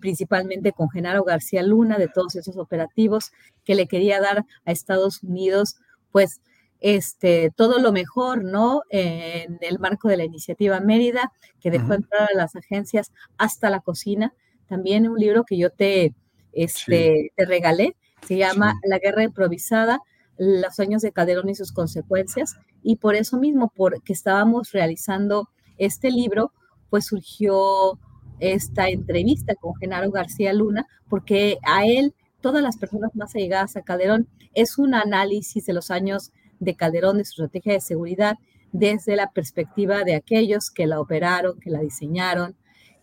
principalmente con Genaro García Luna, de todos esos operativos, que le quería dar a Estados Unidos, pues, este, todo lo mejor, ¿no? En el marco de la iniciativa Mérida, que dejó entrar a las agencias hasta la cocina. También un libro que yo te, este, te regalé, se llama La guerra improvisada, los años de Calderón y sus consecuencias. Y por eso mismo, porque estábamos realizando este libro, pues surgió esta entrevista con Genaro García Luna, porque a él, todas las personas más allegadas a Calderón, es un análisis de los años de Calderón, de su estrategia de seguridad, desde la perspectiva de aquellos que la operaron, que la diseñaron,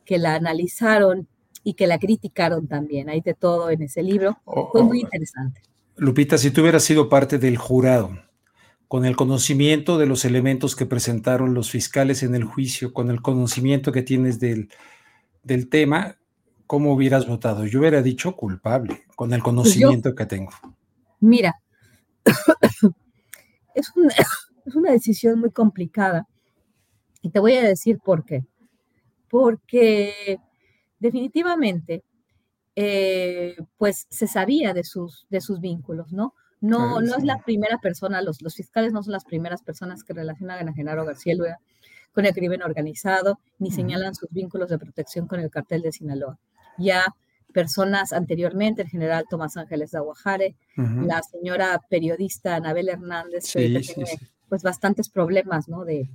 que la analizaron y que la criticaron también. Hay de todo en ese libro. Oh, Fue muy oh. interesante. Lupita, si tú hubieras sido parte del jurado, con el conocimiento de los elementos que presentaron los fiscales en el juicio, con el conocimiento que tienes del, del tema, ¿cómo hubieras votado? Yo hubiera dicho culpable, con el pues conocimiento que tengo. Mira, (coughs) es una, (coughs) es una decisión muy complicada. Y te voy a decir por qué. Porque definitivamente, eh, pues se sabía de sus, de sus vínculos, ¿no? No, no es la primera persona, los, los fiscales no son las primeras personas que relacionan a Genaro García Luna con el crimen organizado, ni señalan sus vínculos de protección con el cartel de Sinaloa. Ya personas anteriormente, el general Tomás Ángeles de Aguajare, la señora periodista Anabel Hernández, que tiene pues bastantes problemas, ¿no? De,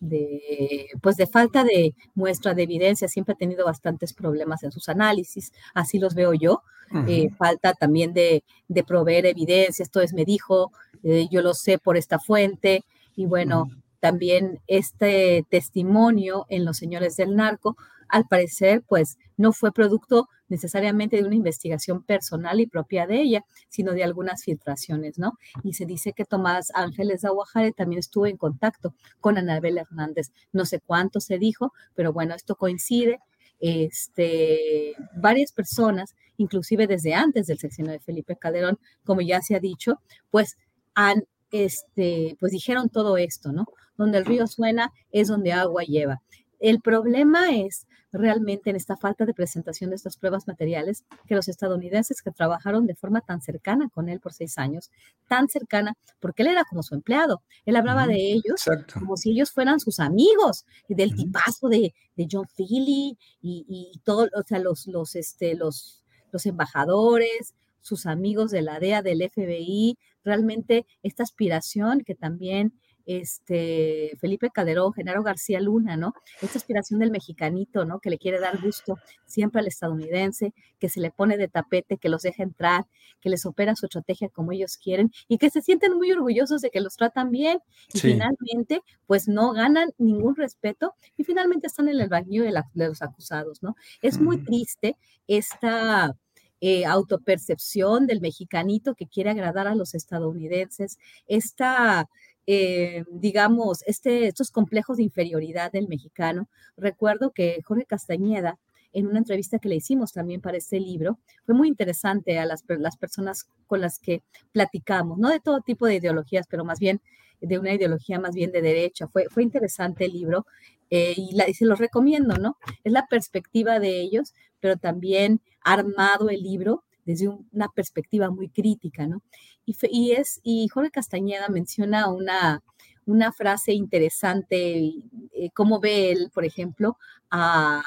de, pues de falta de muestra de evidencia, siempre ha tenido bastantes problemas en sus análisis, así los veo yo. Eh, falta también de, de, proveer evidencia, esto es, me dijo, eh, yo lo sé por esta fuente, y bueno, también este testimonio en los señores del narco, al parecer, pues no fue producto necesariamente de una investigación personal y propia de ella, sino de algunas filtraciones, ¿no? Y se dice que Tomás Ángeles Aguajare también estuvo en contacto con Anabel Hernández. No sé cuánto se dijo, pero bueno, esto coincide. Este, varias personas, inclusive desde antes del sexenio de Felipe Calderón, como ya se ha dicho, pues han, este, pues dijeron todo esto, ¿no? Donde el río suena es donde agua lleva. El problema es realmente en esta falta de presentación de estas pruebas materiales que los estadounidenses que trabajaron de forma tan cercana con él por seis años, tan cercana, porque él era como su empleado, él hablaba de ellos como si ellos fueran sus amigos, del tipazo de, John Philly y, y todo, o sea, los, los, este, los, los embajadores, sus amigos de la DEA, del FBI, realmente esta aspiración que también este, Felipe Calderón, Genaro García Luna, ¿no? Esta aspiración del mexicanito, ¿no? Que le quiere dar gusto siempre al estadounidense, que se le pone de tapete, que los deja entrar, que les opera su estrategia como ellos quieren y que se sienten muy orgullosos de que los tratan bien y finalmente, pues no ganan ningún respeto y finalmente están en el baño de, los acusados, ¿no? Es muy triste esta... Eh, autopercepción del mexicanito que quiere agradar a los estadounidenses, esta eh, digamos, este, estos complejos de inferioridad del mexicano. Recuerdo que Jorge Castañeda, en una entrevista que le hicimos también para este libro, fue muy interesante a las, las personas con las que platicamos, no de todo tipo de ideologías, pero más bien de una ideología más bien de derecha. Fue, fue interesante el libro eh, y, y, se los recomiendo, ¿no? Es la perspectiva de ellos, pero también armado el libro desde una perspectiva muy crítica, ¿no? Y, es, y Jorge Castañeda menciona una, una frase interesante, eh, cómo ve él, por ejemplo, a,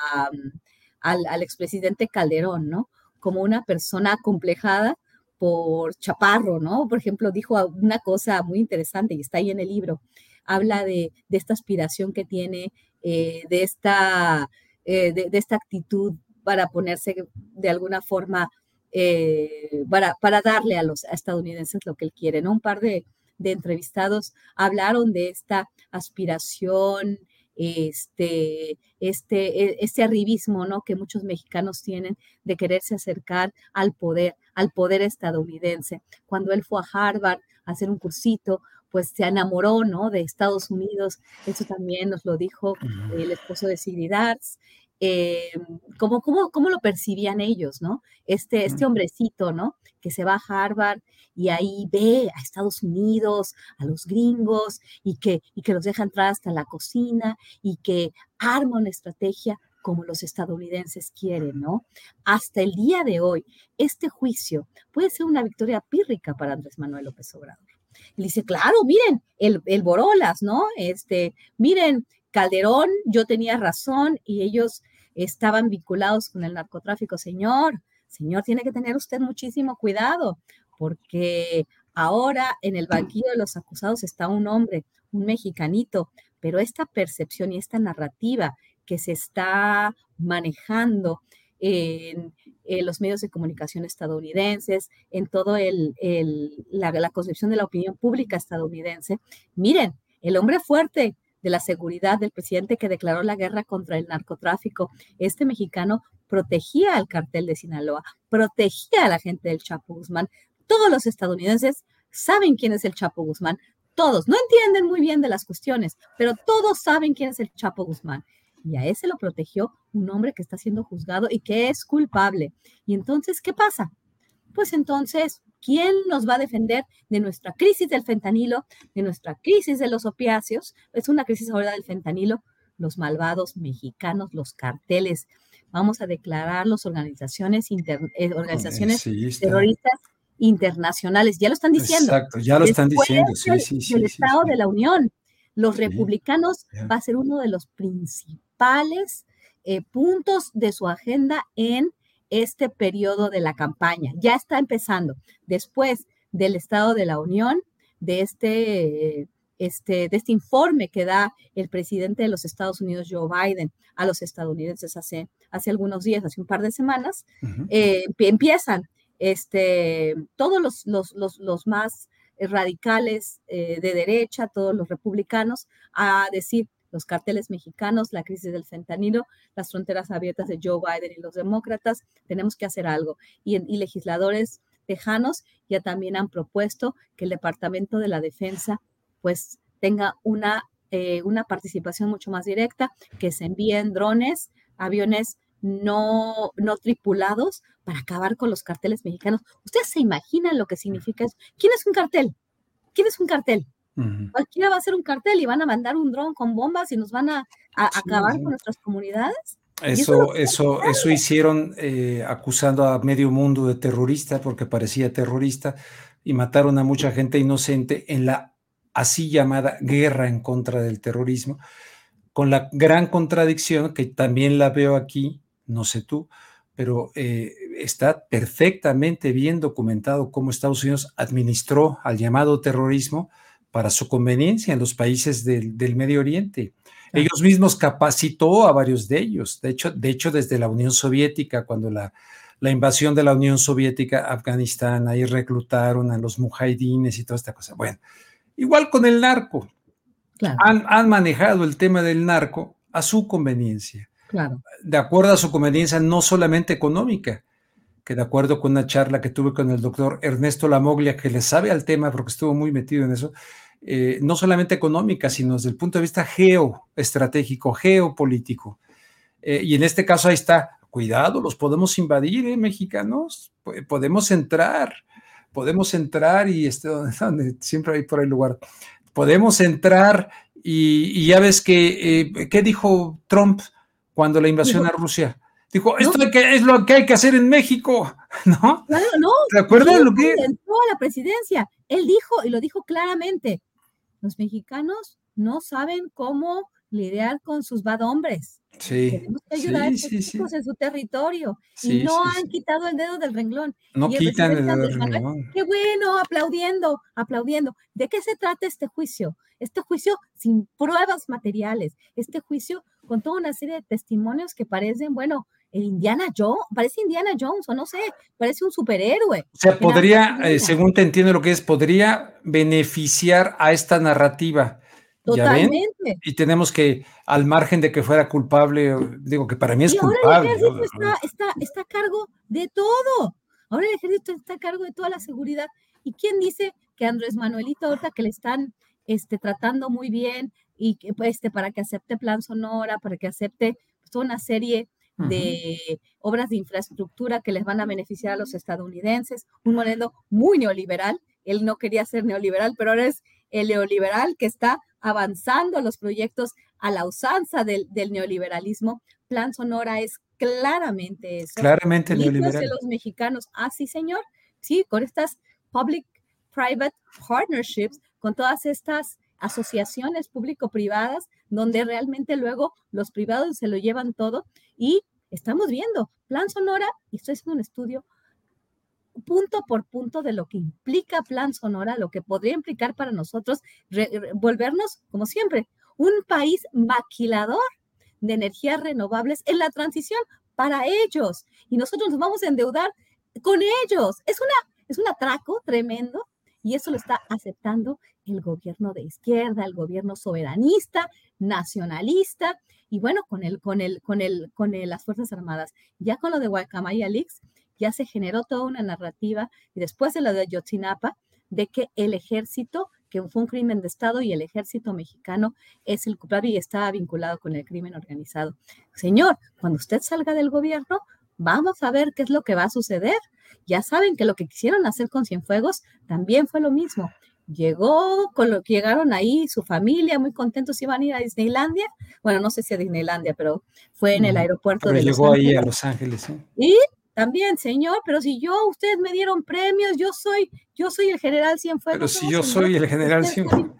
al, al, expresidente Calderón, ¿no? Como una persona complejada por Chaparro, ¿no? Por ejemplo, dijo una cosa muy interesante y está ahí en el libro. Habla de, de esta aspiración que tiene, eh, de, esta, eh, de, de, esta actitud para ponerse de alguna forma eh, para, para, darle a los estadounidenses lo que él quiere. ¿no? Un par de, entrevistados hablaron de esta aspiración este, este, e, este arribismo, ¿no? Que muchos mexicanos tienen de quererse acercar al poder, al poder estadounidense. Cuando él fue a Harvard a hacer un cursito, pues se enamoró, ¿no? De Estados Unidos. Eso también nos lo dijo el esposo de Sigrid. Eh, ¿cómo, cómo, lo percibían ellos, ¿no? Este, este hombrecito, ¿no? Que se va a Harvard y ahí ve a Estados Unidos, a los gringos, y que, y que los deja entrar hasta la cocina y que arma una estrategia como los estadounidenses quieren, ¿no? Hasta el día de hoy, este juicio puede ser una victoria pírrica para Andrés Manuel López Obrador. Y dice, claro, miren, el, el Borolas, ¿no? Este, miren, Calderón, yo tenía razón y ellos estaban vinculados con el narcotráfico. Señor, señor, tiene que tener usted muchísimo cuidado porque ahora en el banquillo de los acusados está un hombre, un mexicanito, pero esta percepción y esta narrativa que se está manejando en, los medios de comunicación estadounidenses, en todo el, la, la concepción de la opinión pública estadounidense. Miren, el hombre fuerte de la seguridad del presidente que declaró la guerra contra el narcotráfico, este mexicano protegía al cartel de Sinaloa, protegía a la gente del Chapo Guzmán. Todos los estadounidenses saben quién es el Chapo Guzmán. Todos, no entienden muy bien de las cuestiones, pero todos saben quién es el Chapo Guzmán. Y a ese lo protegió un hombre que está siendo juzgado y que es culpable. Y entonces, ¿qué pasa? Pues entonces ¿Quién nos va a defender de nuestra crisis del fentanilo, de nuestra crisis de los opiáceos? Es una crisis ahora del fentanilo. Los malvados mexicanos, los carteles. Vamos a declarar las organizaciones, eh, organizaciones terroristas internacionales. Ya lo están diciendo. Exacto, ya lo están diciendo. Sí, sí, sí, el Estado de la Unión. Los republicanos va a ser uno de los principales eh, puntos de su agenda en este periodo de la campaña. Ya está empezando. Después del Estado de la Unión, de este, este, de este informe que da el presidente de los Estados Unidos, Joe Biden, a los estadounidenses hace, hace algunos días, hace un par de semanas, eh, empiezan este, todos los, los, los, más radicales eh, de derecha, todos los republicanos, a decir, los carteles mexicanos, la crisis del fentanilo, las fronteras abiertas de Joe Biden y los demócratas, tenemos que hacer algo. Y, legisladores tejanos ya también han propuesto que el Departamento de la Defensa pues tenga una, eh, una participación mucho más directa, que se envíen drones, aviones no, no tripulados para acabar con los carteles mexicanos. ¿Ustedes se imaginan lo que significa eso? ¿Quién es un cartel? ¿Quién es un cartel? Cualquiera va a hacer un cartel y van a mandar un dron con bombas y nos van a, acabar con nuestras comunidades. Eso, eso, eso, hicieron eh, acusando a medio mundo de terrorista porque parecía terrorista y mataron a mucha gente inocente en la así llamada guerra en contra del terrorismo, con la gran contradicción que también la veo aquí, no sé tú, pero eh, está perfectamente bien documentado cómo Estados Unidos administró al llamado terrorismo para su conveniencia en los países del, Medio Oriente. Ellos mismos capacitó a varios de ellos. De hecho, de hecho desde la Unión Soviética, cuando la, la invasión de la Unión Soviética a Afganistán, ahí reclutaron a los mujahidines y toda esta cosa. Bueno, igual con el narco. Han, han, manejado el tema del narco a su conveniencia. Claro. De acuerdo a su conveniencia, no solamente económica, que de acuerdo con una charla que tuve con el doctor Ernesto Lamoglia, que le sabe al tema porque estuvo muy metido en eso, eh, no solamente económica, sino desde el punto de vista geoestratégico, geopolítico. Eh, y en este caso ahí está, cuidado, los podemos invadir, ¿eh, mexicanos? podemos entrar, podemos entrar y este, (laughs) donde, siempre hay por ahí lugar, podemos entrar y, ya ves que, eh, ¿qué dijo Trump cuando la invasión a Rusia? Dijo, esto es lo que hay que hacer en México, (laughs) ¿no? Claro, no. ¿Te acuerdas lo que? A la presidencia. Él dijo, y lo dijo claramente, los mexicanos no saben cómo lidiar con sus bad hombres. Sí. Tenemos que ayudar a estos chicos en su territorio. y no han quitado el dedo del renglón. No quitan el dedo del renglón. Qué bueno, aplaudiendo, aplaudiendo. ¿De qué se trata este juicio? Este juicio sin pruebas materiales. Este juicio con toda una serie de testimonios que parecen, bueno, el Indiana Jones, parece Indiana Jones, o no sé, parece un superhéroe. O sea, podría, eh, según te entiendo lo que es, podría beneficiar a esta narrativa Totalmente. Y tenemos que, al margen de que fuera culpable, digo que para mí es culpable. El ejército está, está, está a cargo de todo. Ahora el ejército está a cargo de toda la seguridad. ¿Y quién dice que Andrés Manuelito, ahorita que le están este, tratando muy bien y que, pues, este, para que acepte Plan Sonora, para que acepte pues, toda una serie de obras de infraestructura que les van a beneficiar a los estadounidenses, un modelo muy neoliberal. Él no quería ser neoliberal, pero ahora es el neoliberal que está avanzando los proyectos a la usanza del, neoliberalismo. Plan Sonora es claramente eso. Claramente neoliberal. de los mexicanos. Ah, sí, señor. Sí, con estas public-private partnerships, con todas estas asociaciones público-privadas, donde realmente luego los privados se lo llevan todo y estamos viendo Plan Sonora, y estoy haciendo un estudio punto por punto de lo que implica Plan Sonora, lo que podría implicar para nosotros volvernos, como siempre, un país maquilador de energías renovables en la transición para ellos. Y nosotros nos vamos a endeudar con ellos. Es, una, es un atraco tremendo y eso lo está aceptando el gobierno de izquierda, el gobierno soberanista, nacionalista, y bueno, con el, con el, con el, con las Fuerzas Armadas. Ya con lo de Guacamaya Leaks, ya se generó toda una narrativa, y después de lo de Yotzinapa, de que el ejército, que fue un crimen de Estado y el ejército mexicano es el culpable y está vinculado con el crimen organizado. Señor, cuando usted salga del gobierno, vamos a ver qué es lo que va a suceder. Ya saben que lo que quisieron hacer con Cienfuegos también fue lo mismo. Llegó, con lo que llegaron ahí, su familia, muy contentos, iban a ir a Disneylandia. Bueno, no sé si a Disneylandia, pero fue en el aeropuerto de llegó ahí a Los Ángeles. Y también, señor, pero si yo, ustedes me dieron premios, yo soy, yo soy el general Cienfuegos. Pero si yo soy el general Cienfuegos.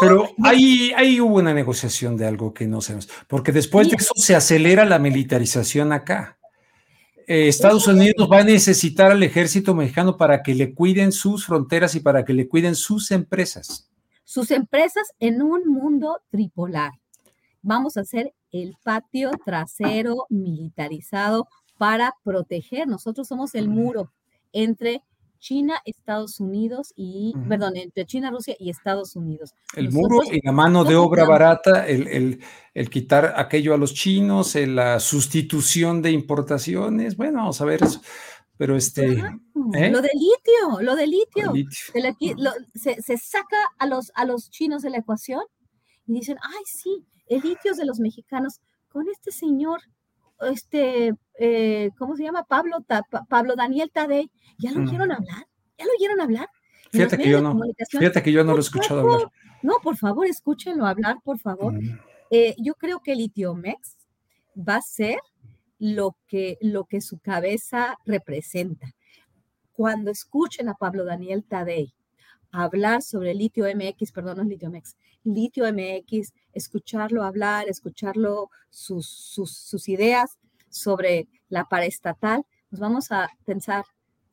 pero ahí, ahí hubo una negociación de algo que no sabemos, porque después de eso se acelera la militarización acá. Eh, Estados Unidos va a necesitar al ejército mexicano para que le cuiden sus fronteras y para que le cuiden sus empresas. Sus empresas en un mundo tripolar. Vamos a hacer el patio trasero militarizado para proteger. Nosotros somos el muro entre China, Estados Unidos y, perdón, entre China, Rusia y Estados Unidos. El muro y la mano de obra barata, el, el, quitar aquello a los chinos, la sustitución de importaciones, bueno, vamos a ver eso. Pero este... ¿eh? Lo de litio, lo de litio. Se, se, saca a los, a los chinos de la ecuación y dicen, ay, sí, el litio es de los mexicanos. Con este señor este, eh, ¿cómo se llama? Pablo, Pablo Daniel Tadei, ¿ya lo oyeron hablar? ¿Ya lo oyeron hablar? Fíjate que yo no, fíjate que yo no lo he escuchado hablar. No, por favor, escúchenlo hablar, por favor. Eh, yo creo que el Itiomex va a ser lo que, lo que su cabeza representa. Cuando escuchen a Pablo Daniel Tadei hablar sobre el litio MX, perdón, no es litio MX, litio MX, escucharlo hablar, escucharlo sus, sus, ideas sobre la paraestatal, nos vamos a pensar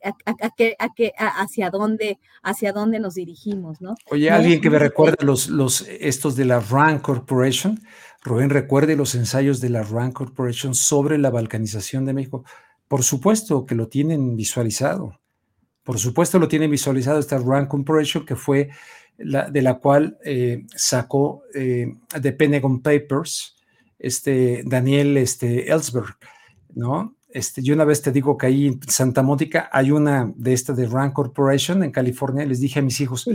a, a, hacia dónde hacia dónde nos dirigimos, ¿no? Oye, alguien que me recuerde los, los estos de la RAND Corporation, Rubén recuerde los ensayos de la RAND Corporation sobre la balcanización de México. Por supuesto que lo tienen visualizado. Por supuesto lo tienen visualizado esta RAND Corporation que fue de la cual eh, sacó eh, de Pentagon Papers este Daniel este, Ellsberg, ¿no? Este, yo una vez te digo que ahí en Santa Mónica hay una de esta de Rand Corporation en California, les dije a mis hijos,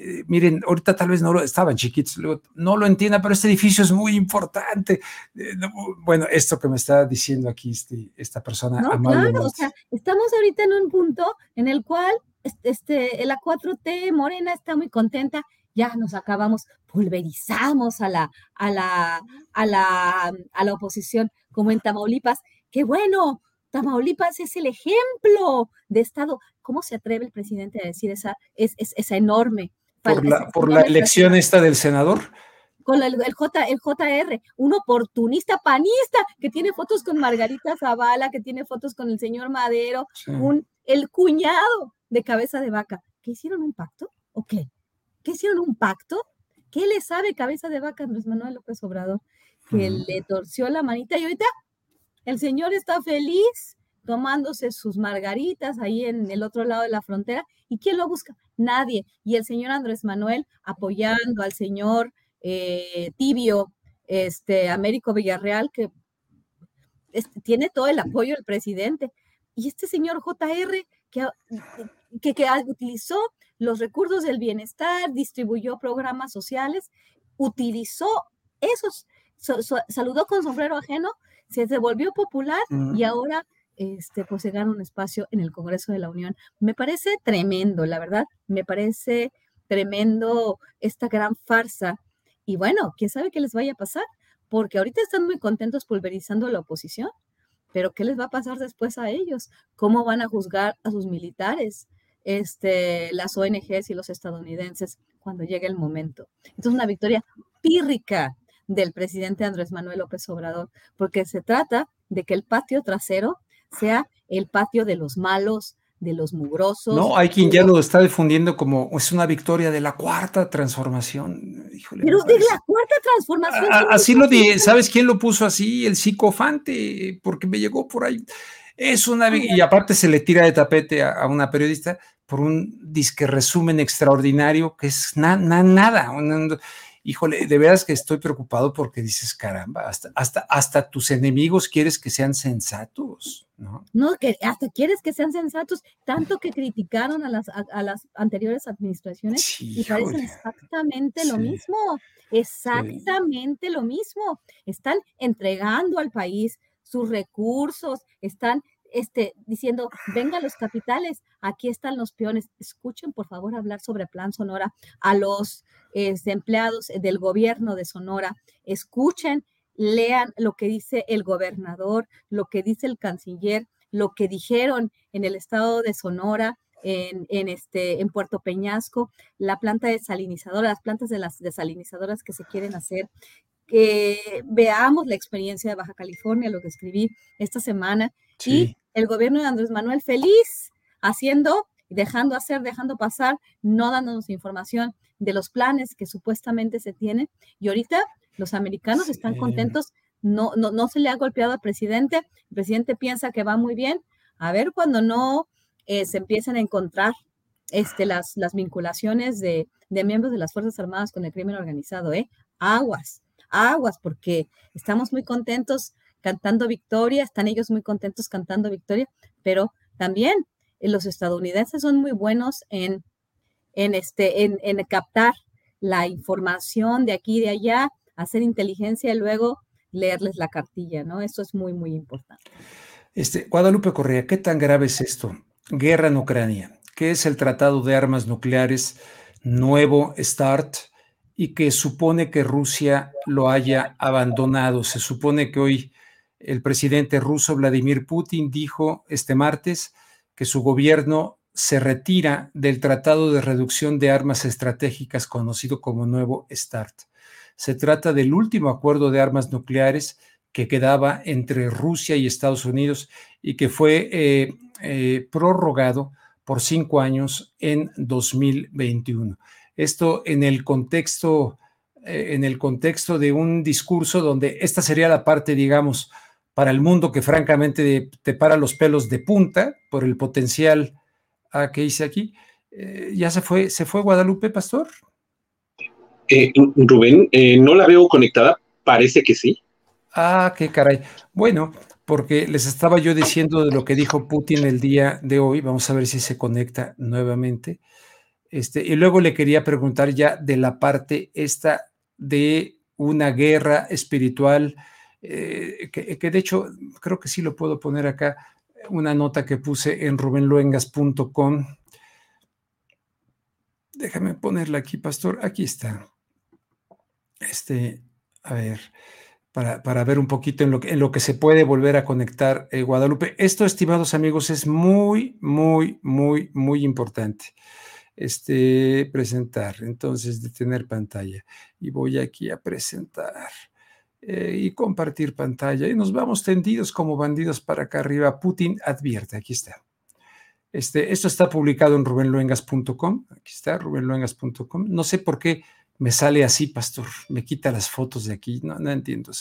eh, miren, ahorita tal vez no lo estaban chiquitos, no lo entienda, pero este edificio es muy importante. bueno, esto que me está diciendo aquí este, esta persona. No, claro, o sea, estamos ahorita en un punto en el cual este, la 4T Morena está muy contenta, ya nos acabamos, pulverizamos a la, a la, a la, a la oposición, como en Tamaulipas. ¡Qué bueno! Tamaulipas es el ejemplo de Estado. ¿Cómo se atreve el presidente a decir esa, es, esa enorme? Por la, por la elección esta del senador con el, J, el JR, un oportunista panista que tiene fotos con Margarita Zavala, que tiene fotos con el señor Madero, un, el cuñado de cabeza de vaca. ¿Qué hicieron un pacto? ¿O qué? ¿Qué hicieron un pacto? ¿Qué le sabe cabeza de vaca Andrés Manuel López Obrador? Que le torció la manita y ahorita el señor está feliz tomándose sus margaritas ahí en el otro lado de la frontera. ¿Y quién lo busca? Nadie. Y el señor Andrés Manuel apoyando al señor eh, Tibio, este, Américo Villarreal, que este, tiene todo el apoyo del presidente. Y este señor JR, que, que, que utilizó los recursos del bienestar, distribuyó programas sociales, utilizó esos, saludó con sombrero ajeno, se volvió popular y ahora este, pues se gana un espacio en el Congreso de la Unión. Me parece tremendo, la verdad, me parece tremendo esta gran farsa. Y bueno, quién sabe qué les vaya a pasar, porque ahorita están muy contentos pulverizando a la oposición, pero ¿qué les va a pasar después a ellos? ¿Cómo van a juzgar a sus militares? Este, las ONGs y los estadounidenses cuando llegue el momento. Entonces, una victoria pírrica del presidente Andrés Manuel López Obrador, porque se trata de que el patio trasero sea el patio de los malos, de los mugrosos. No, hay quien ya lo está difundiendo como es una victoria de la cuarta transformación. Pero de la cuarta transformación. así lo dije, ¿sabes quién lo puso así? El psicofante, porque me llegó por ahí. Es una y aparte se le tira de tapete a, una periodista por un disque resumen extraordinario que es nada híjole, de veras que estoy preocupado porque dices, caramba, hasta, hasta, hasta tus enemigos quieres que sean sensatos, ¿no? No, que hasta quieres que sean sensatos, tanto que criticaron a las, a, las anteriores administraciones y parecen exactamente lo mismo, exactamente lo mismo. Están entregando al país sus recursos, están este, diciendo, venga los capitales, aquí están los peones. Escuchen, por favor, hablar sobre Plan Sonora a los este, empleados del gobierno de Sonora. Escuchen, lean lo que dice el gobernador, lo que dice el canciller, lo que dijeron en el estado de Sonora, en, en, este, en Puerto Peñasco, la planta desalinizadora, las plantas de las desalinizadoras que se quieren hacer, que veamos la experiencia de Baja California, lo que escribí esta semana, y el gobierno de Andrés Manuel feliz haciendo, dejando hacer, dejando pasar, no dándonos información de los planes que supuestamente se tienen. Y ahorita los americanos están contentos, no, no, no se le ha golpeado al presidente, el presidente piensa que va muy bien, a ver cuando no eh, se empiecen a encontrar este, las, las vinculaciones de, de, miembros de las Fuerzas Armadas con el crimen organizado, ¿eh? Aguas, aguas, porque estamos muy contentos cantando victoria, están ellos muy contentos cantando victoria, pero también eh, los estadounidenses son muy buenos en, en, este, en, en captar la información de aquí y de allá, hacer inteligencia y luego leerles la cartilla, ¿no? Eso es muy, muy importante. Este, Guadalupe Correa, ¿qué tan grave es esto? Guerra en Ucrania. ¿Qué es el Tratado de Armas Nucleares Nuevo START? y que supone que Rusia lo haya abandonado. Se supone que hoy el presidente ruso Vladimir Putin dijo este martes que su gobierno se retira del Tratado de Reducción de Armas Estratégicas conocido como Nuevo START. Se trata del último acuerdo de armas nucleares que quedaba entre Rusia y Estados Unidos y que fue eh, eh, prorrogado por cinco años en 2021. Esto en el contexto, eh, en el contexto de un discurso donde esta sería la parte, digamos, para el mundo que francamente te para los pelos de punta por el potencial ah, que hice aquí. Eh, ¿Ya se fue, se fue Guadalupe Pastor? Eh, Rubén, no la veo conectada, parece que sí. Ah, qué caray. Bueno, porque les estaba yo diciendo de lo que dijo Putin el día de hoy, vamos a ver si se conecta nuevamente. Este, y luego le quería preguntar ya de la parte esta de una guerra espiritual, eh, que, de hecho creo que sí lo puedo poner acá, una nota que puse en rubenluengas.com. Déjame ponerla aquí, pastor. Aquí está. Este, a ver, para, para ver un poquito en lo, que, en lo que se puede volver a conectar eh, Guadalupe. Esto, estimados amigos, es muy, muy, muy, muy importante este, presentar, entonces detener pantalla. Y voy aquí a presentar eh, y compartir pantalla. Y nos vamos tendidos como bandidos para acá arriba. Putin advierte, aquí está. Este, esto está publicado en rubenluengas.com. Aquí está, rubenluengas.com. No sé por qué me sale así, pastor. Me quita las fotos de aquí. No, no entiendo.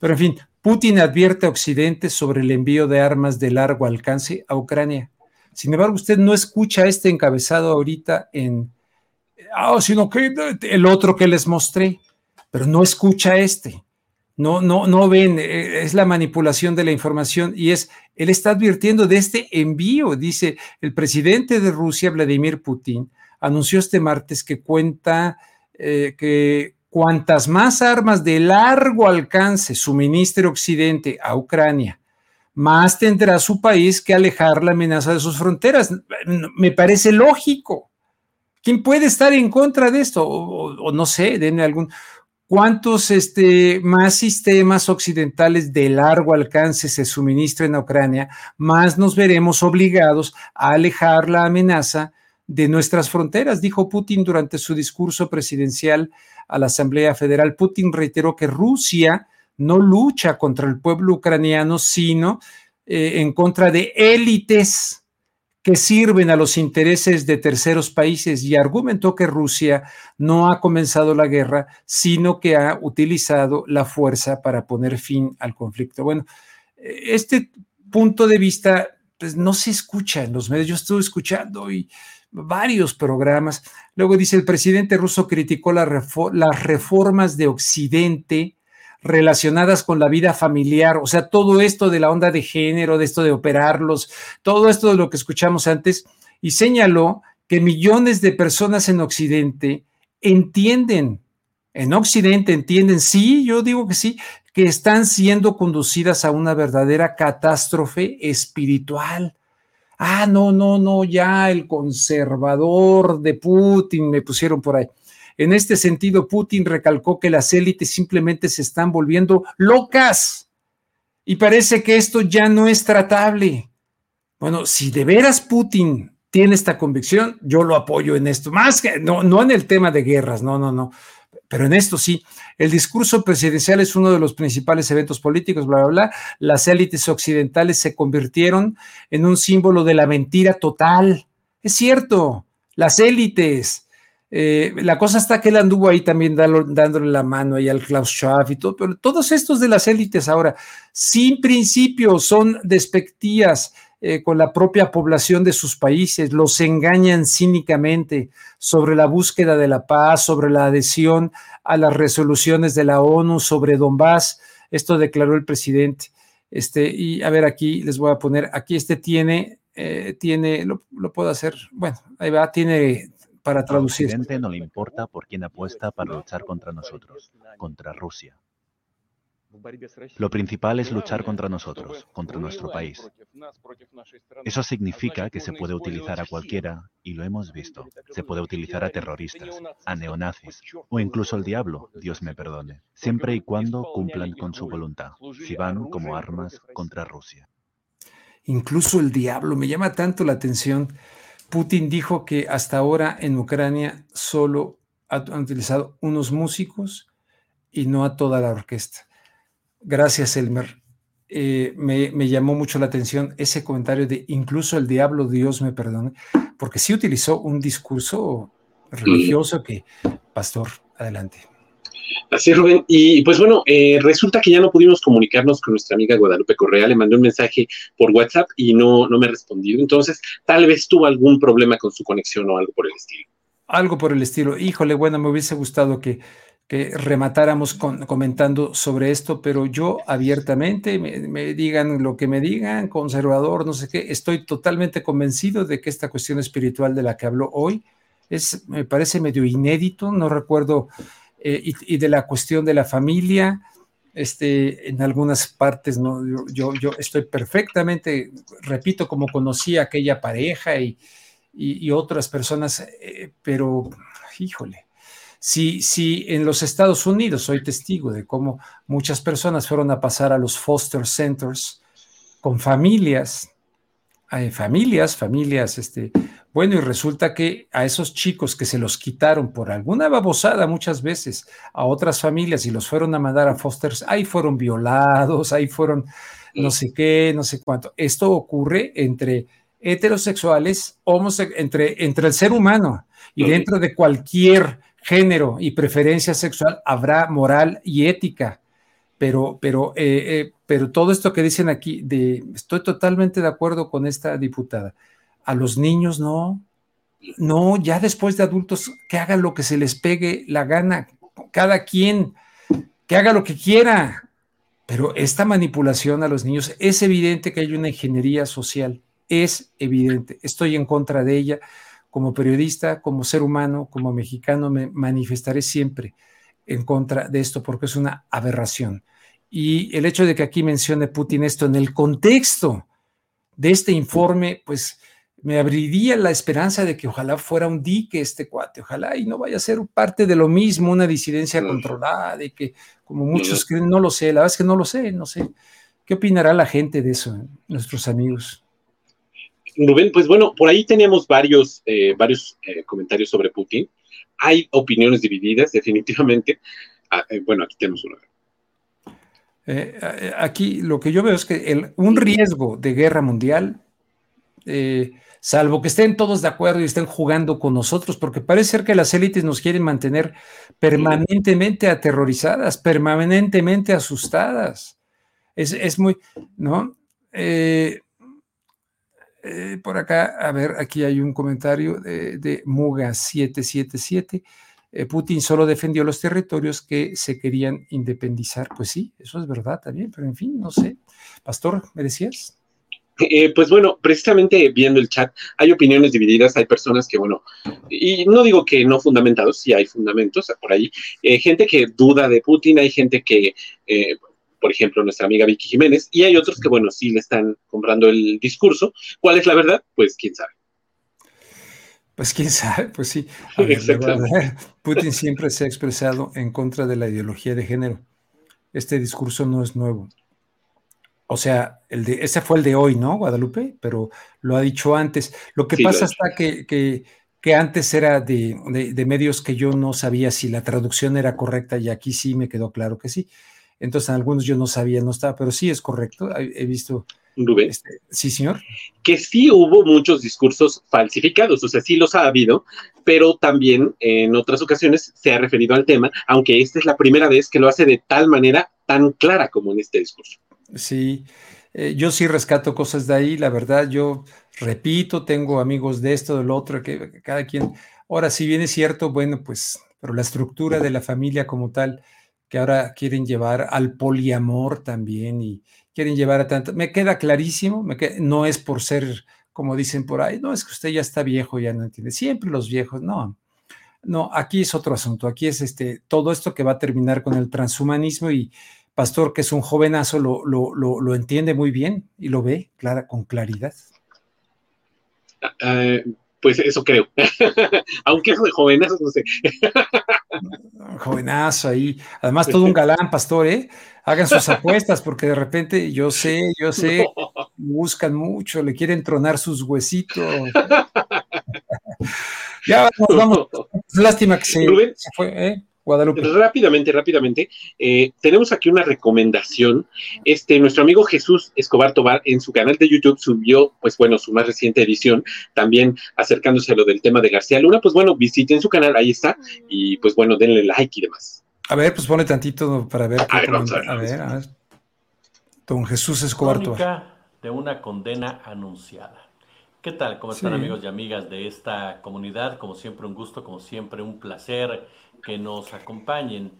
Pero en fin, Putin advierte a Occidente sobre el envío de armas de largo alcance a Ucrania Sin embargo, usted no escucha este encabezado ahorita en, ah, sino que el otro que les mostré, pero no escucha este. No, no, no ven, eh, es la manipulación de la información y es, él está advirtiendo de este envío, dice el presidente de Rusia, Vladimir Putin, anunció este martes que cuenta eh, que cuantas más armas de largo alcance suministre Occidente a Ucrania, más tendrá su país que alejar la amenaza de sus fronteras. Me parece lógico. ¿Quién puede estar en contra de esto? O, no sé, denme algún. ¿Cuántos este, más sistemas occidentales de largo alcance se suministren a Ucrania? Más nos veremos obligados a alejar la amenaza de nuestras fronteras, dijo Putin durante su discurso presidencial a la Asamblea Federal. Putin reiteró que Rusia no lucha contra el pueblo ucraniano, sino eh, en contra de élites que sirven a los intereses de terceros países y argumentó que Rusia no ha comenzado la guerra, sino que ha utilizado la fuerza para poner fin al conflicto. Bueno, este punto de vista pues, no se escucha en los medios. Yo estuve escuchando y varios programas. Luego dice, el presidente ruso criticó las reformas de Occidente relacionadas con la vida familiar, o sea, todo esto de la onda de género, de esto de operarlos, todo esto de lo que escuchamos antes, y señaló que millones de personas en Occidente entienden, en Occidente entienden, sí, yo digo que sí, que están siendo conducidas a una verdadera catástrofe espiritual. Ah, no, no, no, ya el conservador de Putin me pusieron por ahí. En este sentido, Putin recalcó que las élites simplemente se están volviendo locas y parece que esto ya no es tratable. Bueno, si de veras Putin tiene esta convicción, yo lo apoyo en esto, más que no, no en el tema de guerras, no, no, no, pero en esto sí. El discurso presidencial es uno de los principales eventos políticos, bla, bla, bla. Las élites occidentales se convirtieron en un símbolo de la mentira total. Es cierto, las élites, eh, la cosa está que él anduvo ahí también dándole la mano ahí al Klaus Schwab y todo, pero todos estos de las élites ahora, sin principio, son despectivas eh, con la propia población de sus países, los engañan cínicamente sobre la búsqueda de la paz, sobre la adhesión a las resoluciones de la ONU, sobre Donbass. Esto declaró el presidente. Este, y a ver, aquí les voy a poner, aquí este tiene, eh, tiene, lo, lo, puedo hacer, bueno, ahí va, tiene para traducir. Occidente no le importa por quién apuesta para luchar contra nosotros, contra Rusia. Lo principal es luchar contra nosotros, contra nuestro país. Eso significa que se puede utilizar a cualquiera, y lo hemos visto. Se puede utilizar a terroristas, a neonazis, o incluso al diablo, Dios me perdone, siempre y cuando cumplan con su voluntad, si van como armas contra Rusia. Incluso el diablo, me llama tanto la atención Putin dijo que hasta ahora en Ucrania solo han utilizado unos músicos y no a toda la orquesta. Gracias, Elmer. Eh, me, llamó mucho la atención ese comentario de incluso el diablo, Dios me perdone, porque sí utilizó un discurso religioso que, pastor, adelante. Así es, Rubén. Y pues bueno, eh, resulta que ya no pudimos comunicarnos con nuestra amiga Guadalupe Correa. Le mandé un mensaje por WhatsApp y no, no me ha respondido. Entonces, tal vez tuvo algún problema con su conexión o algo por el estilo. Algo por el estilo. Híjole, bueno, me hubiese gustado que, que rematáramos comentando sobre esto, pero yo abiertamente, me, me, digan lo que me digan, conservador, no sé qué, estoy totalmente convencido de que esta cuestión espiritual de la que habló hoy es, me parece medio inédito, no recuerdo eh, y, de la cuestión de la familia. Este, en algunas partes, ¿no? yo, yo, estoy perfectamente, repito, como conocí a aquella pareja y, y, otras personas, eh, pero híjole, si, si en los Estados Unidos soy testigo de cómo muchas personas fueron a pasar a los foster centers con familias, hay familias, familias este, bueno, y resulta que a esos chicos que se los quitaron por alguna babosada muchas veces a otras familias y los fueron a mandar a fosters, ahí fueron violados, ahí fueron no sé qué, no sé cuánto. Esto ocurre entre heterosexuales, entre, entre el ser humano y dentro de cualquier género y preferencia sexual habrá moral y ética. Pero, pero, eh, eh, pero todo esto que dicen aquí, de, estoy totalmente de acuerdo con esta diputada A los niños no. No, ya después de adultos, que hagan lo que se les pegue la gana, cada quien, que haga lo que quiera. Pero esta manipulación a los niños, es evidente que hay una ingeniería social, es evidente. Estoy en contra de ella. Como periodista, como ser humano, como mexicano, me manifestaré siempre en contra de esto porque es una aberración. Y el hecho de que aquí mencione Putin esto en el contexto de este informe, pues me abriría la esperanza de que ojalá fuera un dique este cuate, ojalá y no vaya a ser parte de lo mismo, una disidencia controlada y que como muchos creen, no lo sé, la verdad es que no lo sé, no sé. ¿Qué opinará la gente de eso, nuestros amigos? Rubén, pues bueno, por ahí teníamos varios, eh, varios eh, comentarios sobre Putin. Hay opiniones divididas, (laughs) definitivamente. Ah, eh, bueno, aquí tenemos una. aquí lo que yo veo es que un riesgo de guerra mundial salvo que estén todos de acuerdo y estén jugando con nosotros, porque parece ser que las élites nos quieren mantener permanentemente aterrorizadas, permanentemente asustadas. Es, muy, ¿no? Eh, eh, por acá, a ver, aquí hay un comentario de, Muga777. Eh, Putin solo defendió los territorios que se querían independizar. Pues sí, eso es verdad también, pero en fin, no sé. Pastor, ¿me decías? Eh, pues bueno, precisamente viendo el chat, hay opiniones divididas, hay personas que, bueno, y no digo que no fundamentados, sí hay fundamentos por ahí, eh, gente que duda de Putin, hay gente que, eh, por ejemplo, nuestra amiga Vicky Jiménez, y hay otros que, bueno, sí le están comprando el discurso. ¿Cuál es la verdad? Pues quién sabe. Pues quién sabe, pues sí. (laughs) Putin siempre se ha expresado en contra de la ideología de género. Este discurso no es nuevo. O sea, el de, ese fue el de hoy, ¿no, Guadalupe? Pero lo ha dicho antes. Lo que pasa está que, que, antes era de, medios que yo no sabía si la traducción era correcta y aquí sí me quedó claro que sí. Entonces, en algunos yo no sabía, no estaba, pero sí es correcto. He, visto. Rubén. Este, sí, señor. Que sí hubo muchos discursos falsificados, o sea, sí los ha habido, pero también en otras ocasiones se ha referido al tema, aunque esta es la primera vez que lo hace de tal manera tan clara como en este discurso. Sí, eh, yo sí rescato cosas de ahí, la verdad, yo repito, tengo amigos de esto, del otro, que, cada quien, ahora si bien es cierto, bueno, pues, pero la estructura de la familia como tal, que ahora quieren llevar al poliamor también y quieren llevar a tanto, me queda clarísimo, me no es por ser, como dicen por ahí, no, es que usted ya está viejo, ya no entiende, siempre los viejos, no. No, aquí es otro asunto, aquí es este, todo esto que va a terminar con el transhumanismo y, Pastor, que es un jovenazo, lo, lo, entiende muy bien y lo ve clara, con claridad. Ah, pues eso creo. (laughs) Aunque es de jovenazo, no sé. (laughs) jovenazo ahí. Además, todo un galán, pastor, ¿eh? Hagan sus apuestas, porque de repente, yo sé, yo sé, buscan mucho, le quieren tronar sus huesitos. (laughs) ya vamos, vamos. Lástima que se, se fue, ¿eh? Guadalupe. Rápidamente, rápidamente, eh, tenemos aquí una recomendación. Este, nuestro amigo Jesús Escobar Tobar en su canal de YouTube subió, pues bueno, su más reciente edición, también acercándose a lo del tema de García Luna. Pues bueno, visiten su canal, ahí está, y pues bueno, denle like y demás. A ver, pues pone tantito para ver. a, ver, a, ver, a ver, Don Jesús Escobar Tobar. de una condena anunciada. ¿Qué tal? ¿Cómo están amigos y amigas de esta comunidad? Como siempre, un gusto, como siempre, un placer que nos acompañen.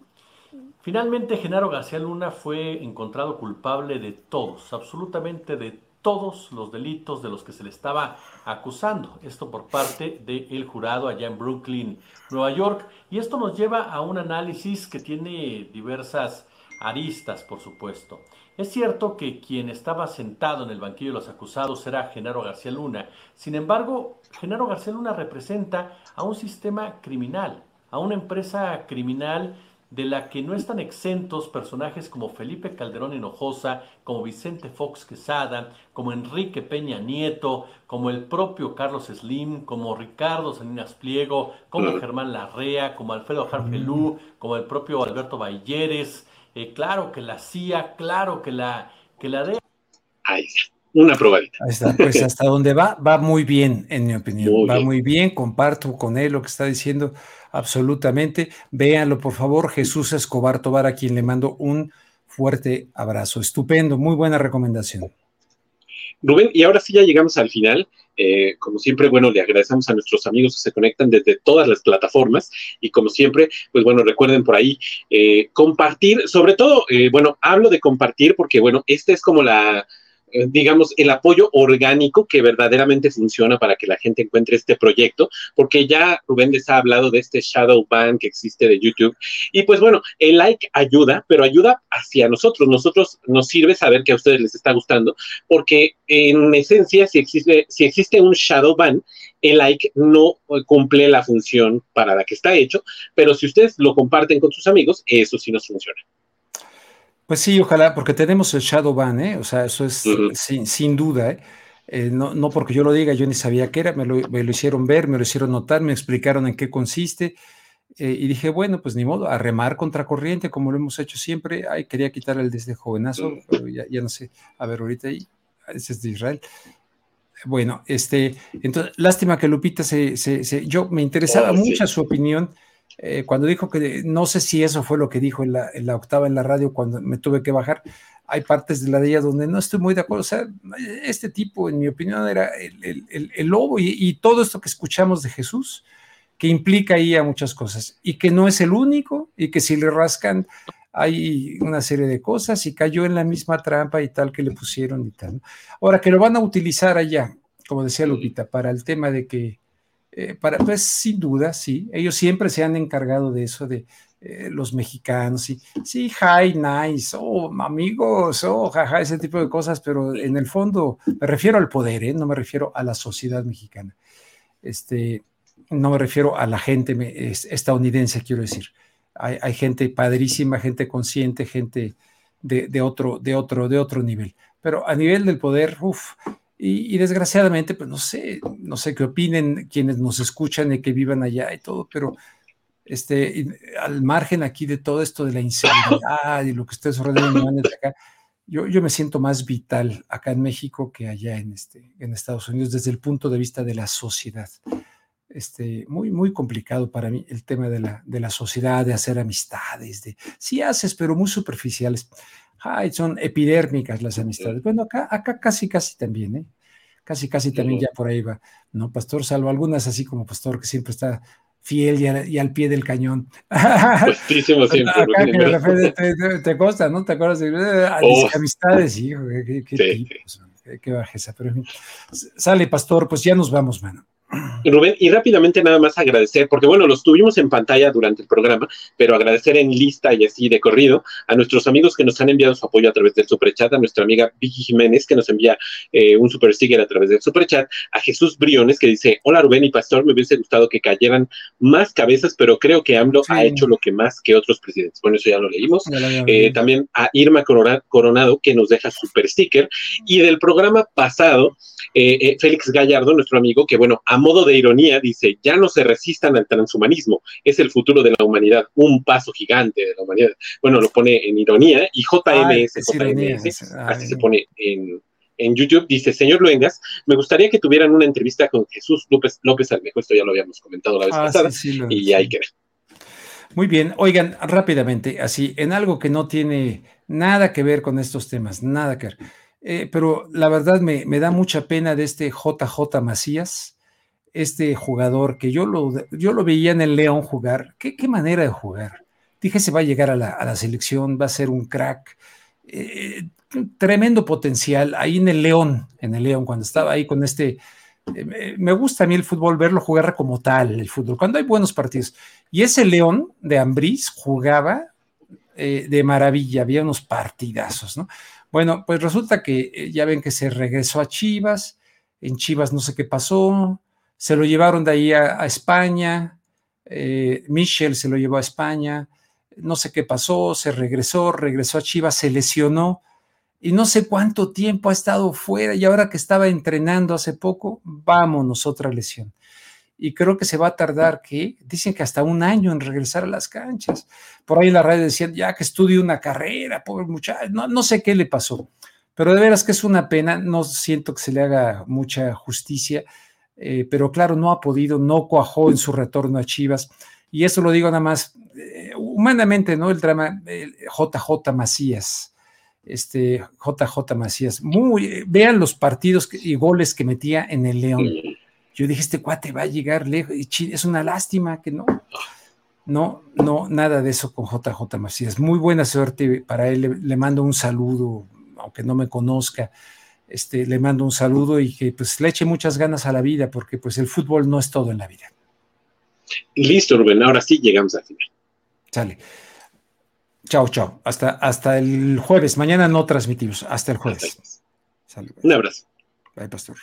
Finalmente, Genaro García Luna fue encontrado culpable de todos, absolutamente de todos los delitos de los que se le estaba acusando. Esto por parte del jurado allá en Brooklyn, Nueva York. Y esto nos lleva a un análisis que tiene diversas aristas, por supuesto. Es cierto que quien estaba sentado en el banquillo de los acusados era Genaro García Luna. Sin embargo, Genaro García Luna representa a un sistema criminal, a una empresa criminal de la que no están exentos personajes como Felipe Calderón Hinojosa, como Vicente Fox Quesada, como Enrique Peña Nieto, como el propio Carlos Slim, como Ricardo Salinas Pliego, como Germán Larrea, como Alfredo Jarfelú, como el propio Alberto Balleres. Eh, claro que la CIA, claro que la, que la de... Ahí una probadita. Ahí está, pues hasta donde va, va muy bien, en mi opinión. va muy bien, comparto con él lo que está diciendo absolutamente. Véanlo, por favor, Jesús Escobar Tobar, a quien le mando un fuerte abrazo. Estupendo, muy buena recomendación. Rubén, y ahora sí ya llegamos al final. Eh, como siempre, bueno, le agradecemos a nuestros amigos que se conectan desde todas las plataformas y como siempre, pues bueno, recuerden por ahí eh, compartir, sobre todo, eh, bueno, hablo de compartir porque bueno, esta es como la, digamos, el apoyo orgánico que verdaderamente funciona para que la gente encuentre este proyecto, porque ya Rubén les ha hablado de este shadow ban que existe de YouTube. Y pues bueno, el like ayuda, pero ayuda hacia nosotros. Nosotros nos sirve saber que a ustedes les está gustando, porque en esencia, si existe, si existe un shadow ban, el like no cumple la función para la que está hecho, pero si ustedes lo comparten con sus amigos, eso sí nos funciona. Pues sí, ojalá, porque tenemos el shadow ban, ¿eh? O sea, eso es sin, duda, ¿eh? ¿eh? no, no, porque yo lo diga, yo ni sabía qué era, me lo, hicieron ver, me lo hicieron notar, me explicaron en qué consiste. Eh, y dije, bueno, pues ni modo, a remar contra corriente, como lo hemos hecho siempre. Ay, quería quitar el desde jovenazo, pero ya, ya no sé. A ver, ahorita ahí, ese es de Israel. Bueno, este, entonces, lástima que Lupita se, se, yo me interesaba oh, mucho su opinión eh, cuando dijo que no sé si eso fue lo que dijo en la, octava en la radio cuando me tuve que bajar, hay partes de la de ella donde no estoy muy de acuerdo. O sea, este tipo, en mi opinión, era el, lobo y, todo esto que escuchamos de Jesús, que implica ahí a muchas cosas y que no es el único y que si le rascan hay una serie de cosas y cayó en la misma trampa y tal que le pusieron y tal. Ahora que lo van a utilizar allá, como decía Lupita, para el tema de que eh, pues sin duda, sí, ellos siempre se han encargado de eso, de eh, los mexicanos, y, sí, hi, nice, oh, amigos, oh, jaja, ese tipo de cosas, pero en el fondo me refiero al poder, ¿eh? no me refiero a la sociedad mexicana, este, no me refiero a la gente estadounidense, quiero decir. Hay, gente padrísima, gente consciente, gente de, otro, de, otro, de otro nivel. Pero a nivel del poder, uff, y, desgraciadamente, pues no sé, no sé qué opinen quienes nos escuchan y que vivan allá y todo, pero este, al margen aquí de todo esto de la inseguridad y lo que ustedes ordenan acá, yo, yo me siento más vital acá en México que allá en, este, en Estados Unidos desde el punto de vista de la sociedad. Este, muy, muy complicado para mí el tema de la, de la sociedad, de hacer amistades, de sí haces, pero muy superficiales son epidérmicas las amistades. Bueno, acá, acá casi, casi también, ¿eh? Casi, casi también ya por ahí va, ¿no? Pastor, salvo algunas así como Pastor que siempre está fiel y, al pie del cañón. Justísimo (laughs) siempre. Acá que te, te, consta, ¿no? ¿Te acuerdas de eh, oh. amistades? Hijo, qué, qué, qué, qué bajeza. Pero sale, Pastor, pues ya nos vamos, mano. Rubén, y rápidamente nada más agradecer, porque bueno, los tuvimos en pantalla durante el programa, pero agradecer en lista y así de corrido a nuestros amigos que nos han enviado su apoyo a través del superchat, a nuestra amiga Vicky Jiménez que nos envía eh, un super sticker a través del superchat, a Jesús Briones que dice, hola Rubén y Pastor, me hubiese gustado que cayeran más cabezas, pero creo que AMLO ha hecho lo que más que otros presidentes. Bueno, eso ya lo leímos. Eh, también a Irma Coronado que nos deja super sticker. Y del programa pasado, eh, Félix Gallardo, nuestro amigo, que bueno, a modo de ironía, dice, ya no se resistan al transhumanismo, es el futuro de la humanidad, un paso gigante de la humanidad. Bueno, lo pone en ironía y JMS, JMS, así se pone en, YouTube, dice, señor Luengas, me gustaría que tuvieran una entrevista con Jesús López, López Almejo, esto ya lo habíamos comentado la vez ah, pasada, y ahí queda. Muy bien, oigan, rápidamente, así, en algo que no tiene nada que ver con estos temas, nada que ver. Eh, pero la verdad me, me, da mucha pena de este JJ Macías, este jugador que yo lo, yo lo veía en el León jugar. ¿Qué, qué manera de jugar? Dije, se va a llegar a la, selección, va a ser un crack. Eh, tremendo potencial ahí en el León, en el León, cuando estaba ahí con este. Eh, me gusta a mí el fútbol, verlo jugar como tal, el fútbol, cuando hay buenos partidos. Y ese León de Ambriz jugaba eh, de maravilla, había unos partidazos, ¿no? Bueno, pues resulta que ya ven que se regresó a Chivas, en Chivas no sé qué pasó, se lo llevaron de ahí a, España, eh, Michel se lo llevó a España, no sé qué pasó, se regresó, regresó a Chivas, se lesionó y no sé cuánto tiempo ha estado fuera y ahora que estaba entrenando hace poco, vámonos, otra lesión. Y creo que se va a tardar, que dicen que hasta un año en regresar a las canchas. Por ahí en la radio decían, ya que estudie una carrera, pobre muchacho, no, no sé qué le pasó. Pero de veras que es una pena, no siento que se le haga mucha justicia eh, pero claro, no ha podido, no cuajó en su retorno a Chivas. Y eso lo digo nada más eh, humanamente, ¿no? El drama JJ Macías. este JJ Macías. Muy, vean los partidos y goles que metía en el León. Yo dije, este cuate va a llegar lejos. Y es una lástima que no. No, no, nada de eso con JJ Macías. Muy buena suerte para él. Le, mando un saludo, aunque no me conozca. Este, le mando un saludo y que pues le eche muchas ganas a la vida, porque pues el fútbol no es todo en la vida. Listo, Rubén, ahora sí llegamos al final. Sale. Chao, chao. Hasta, hasta el jueves. Mañana no transmitimos. Hasta el jueves. Hasta el jueves. Un abrazo. Bye, Pastor.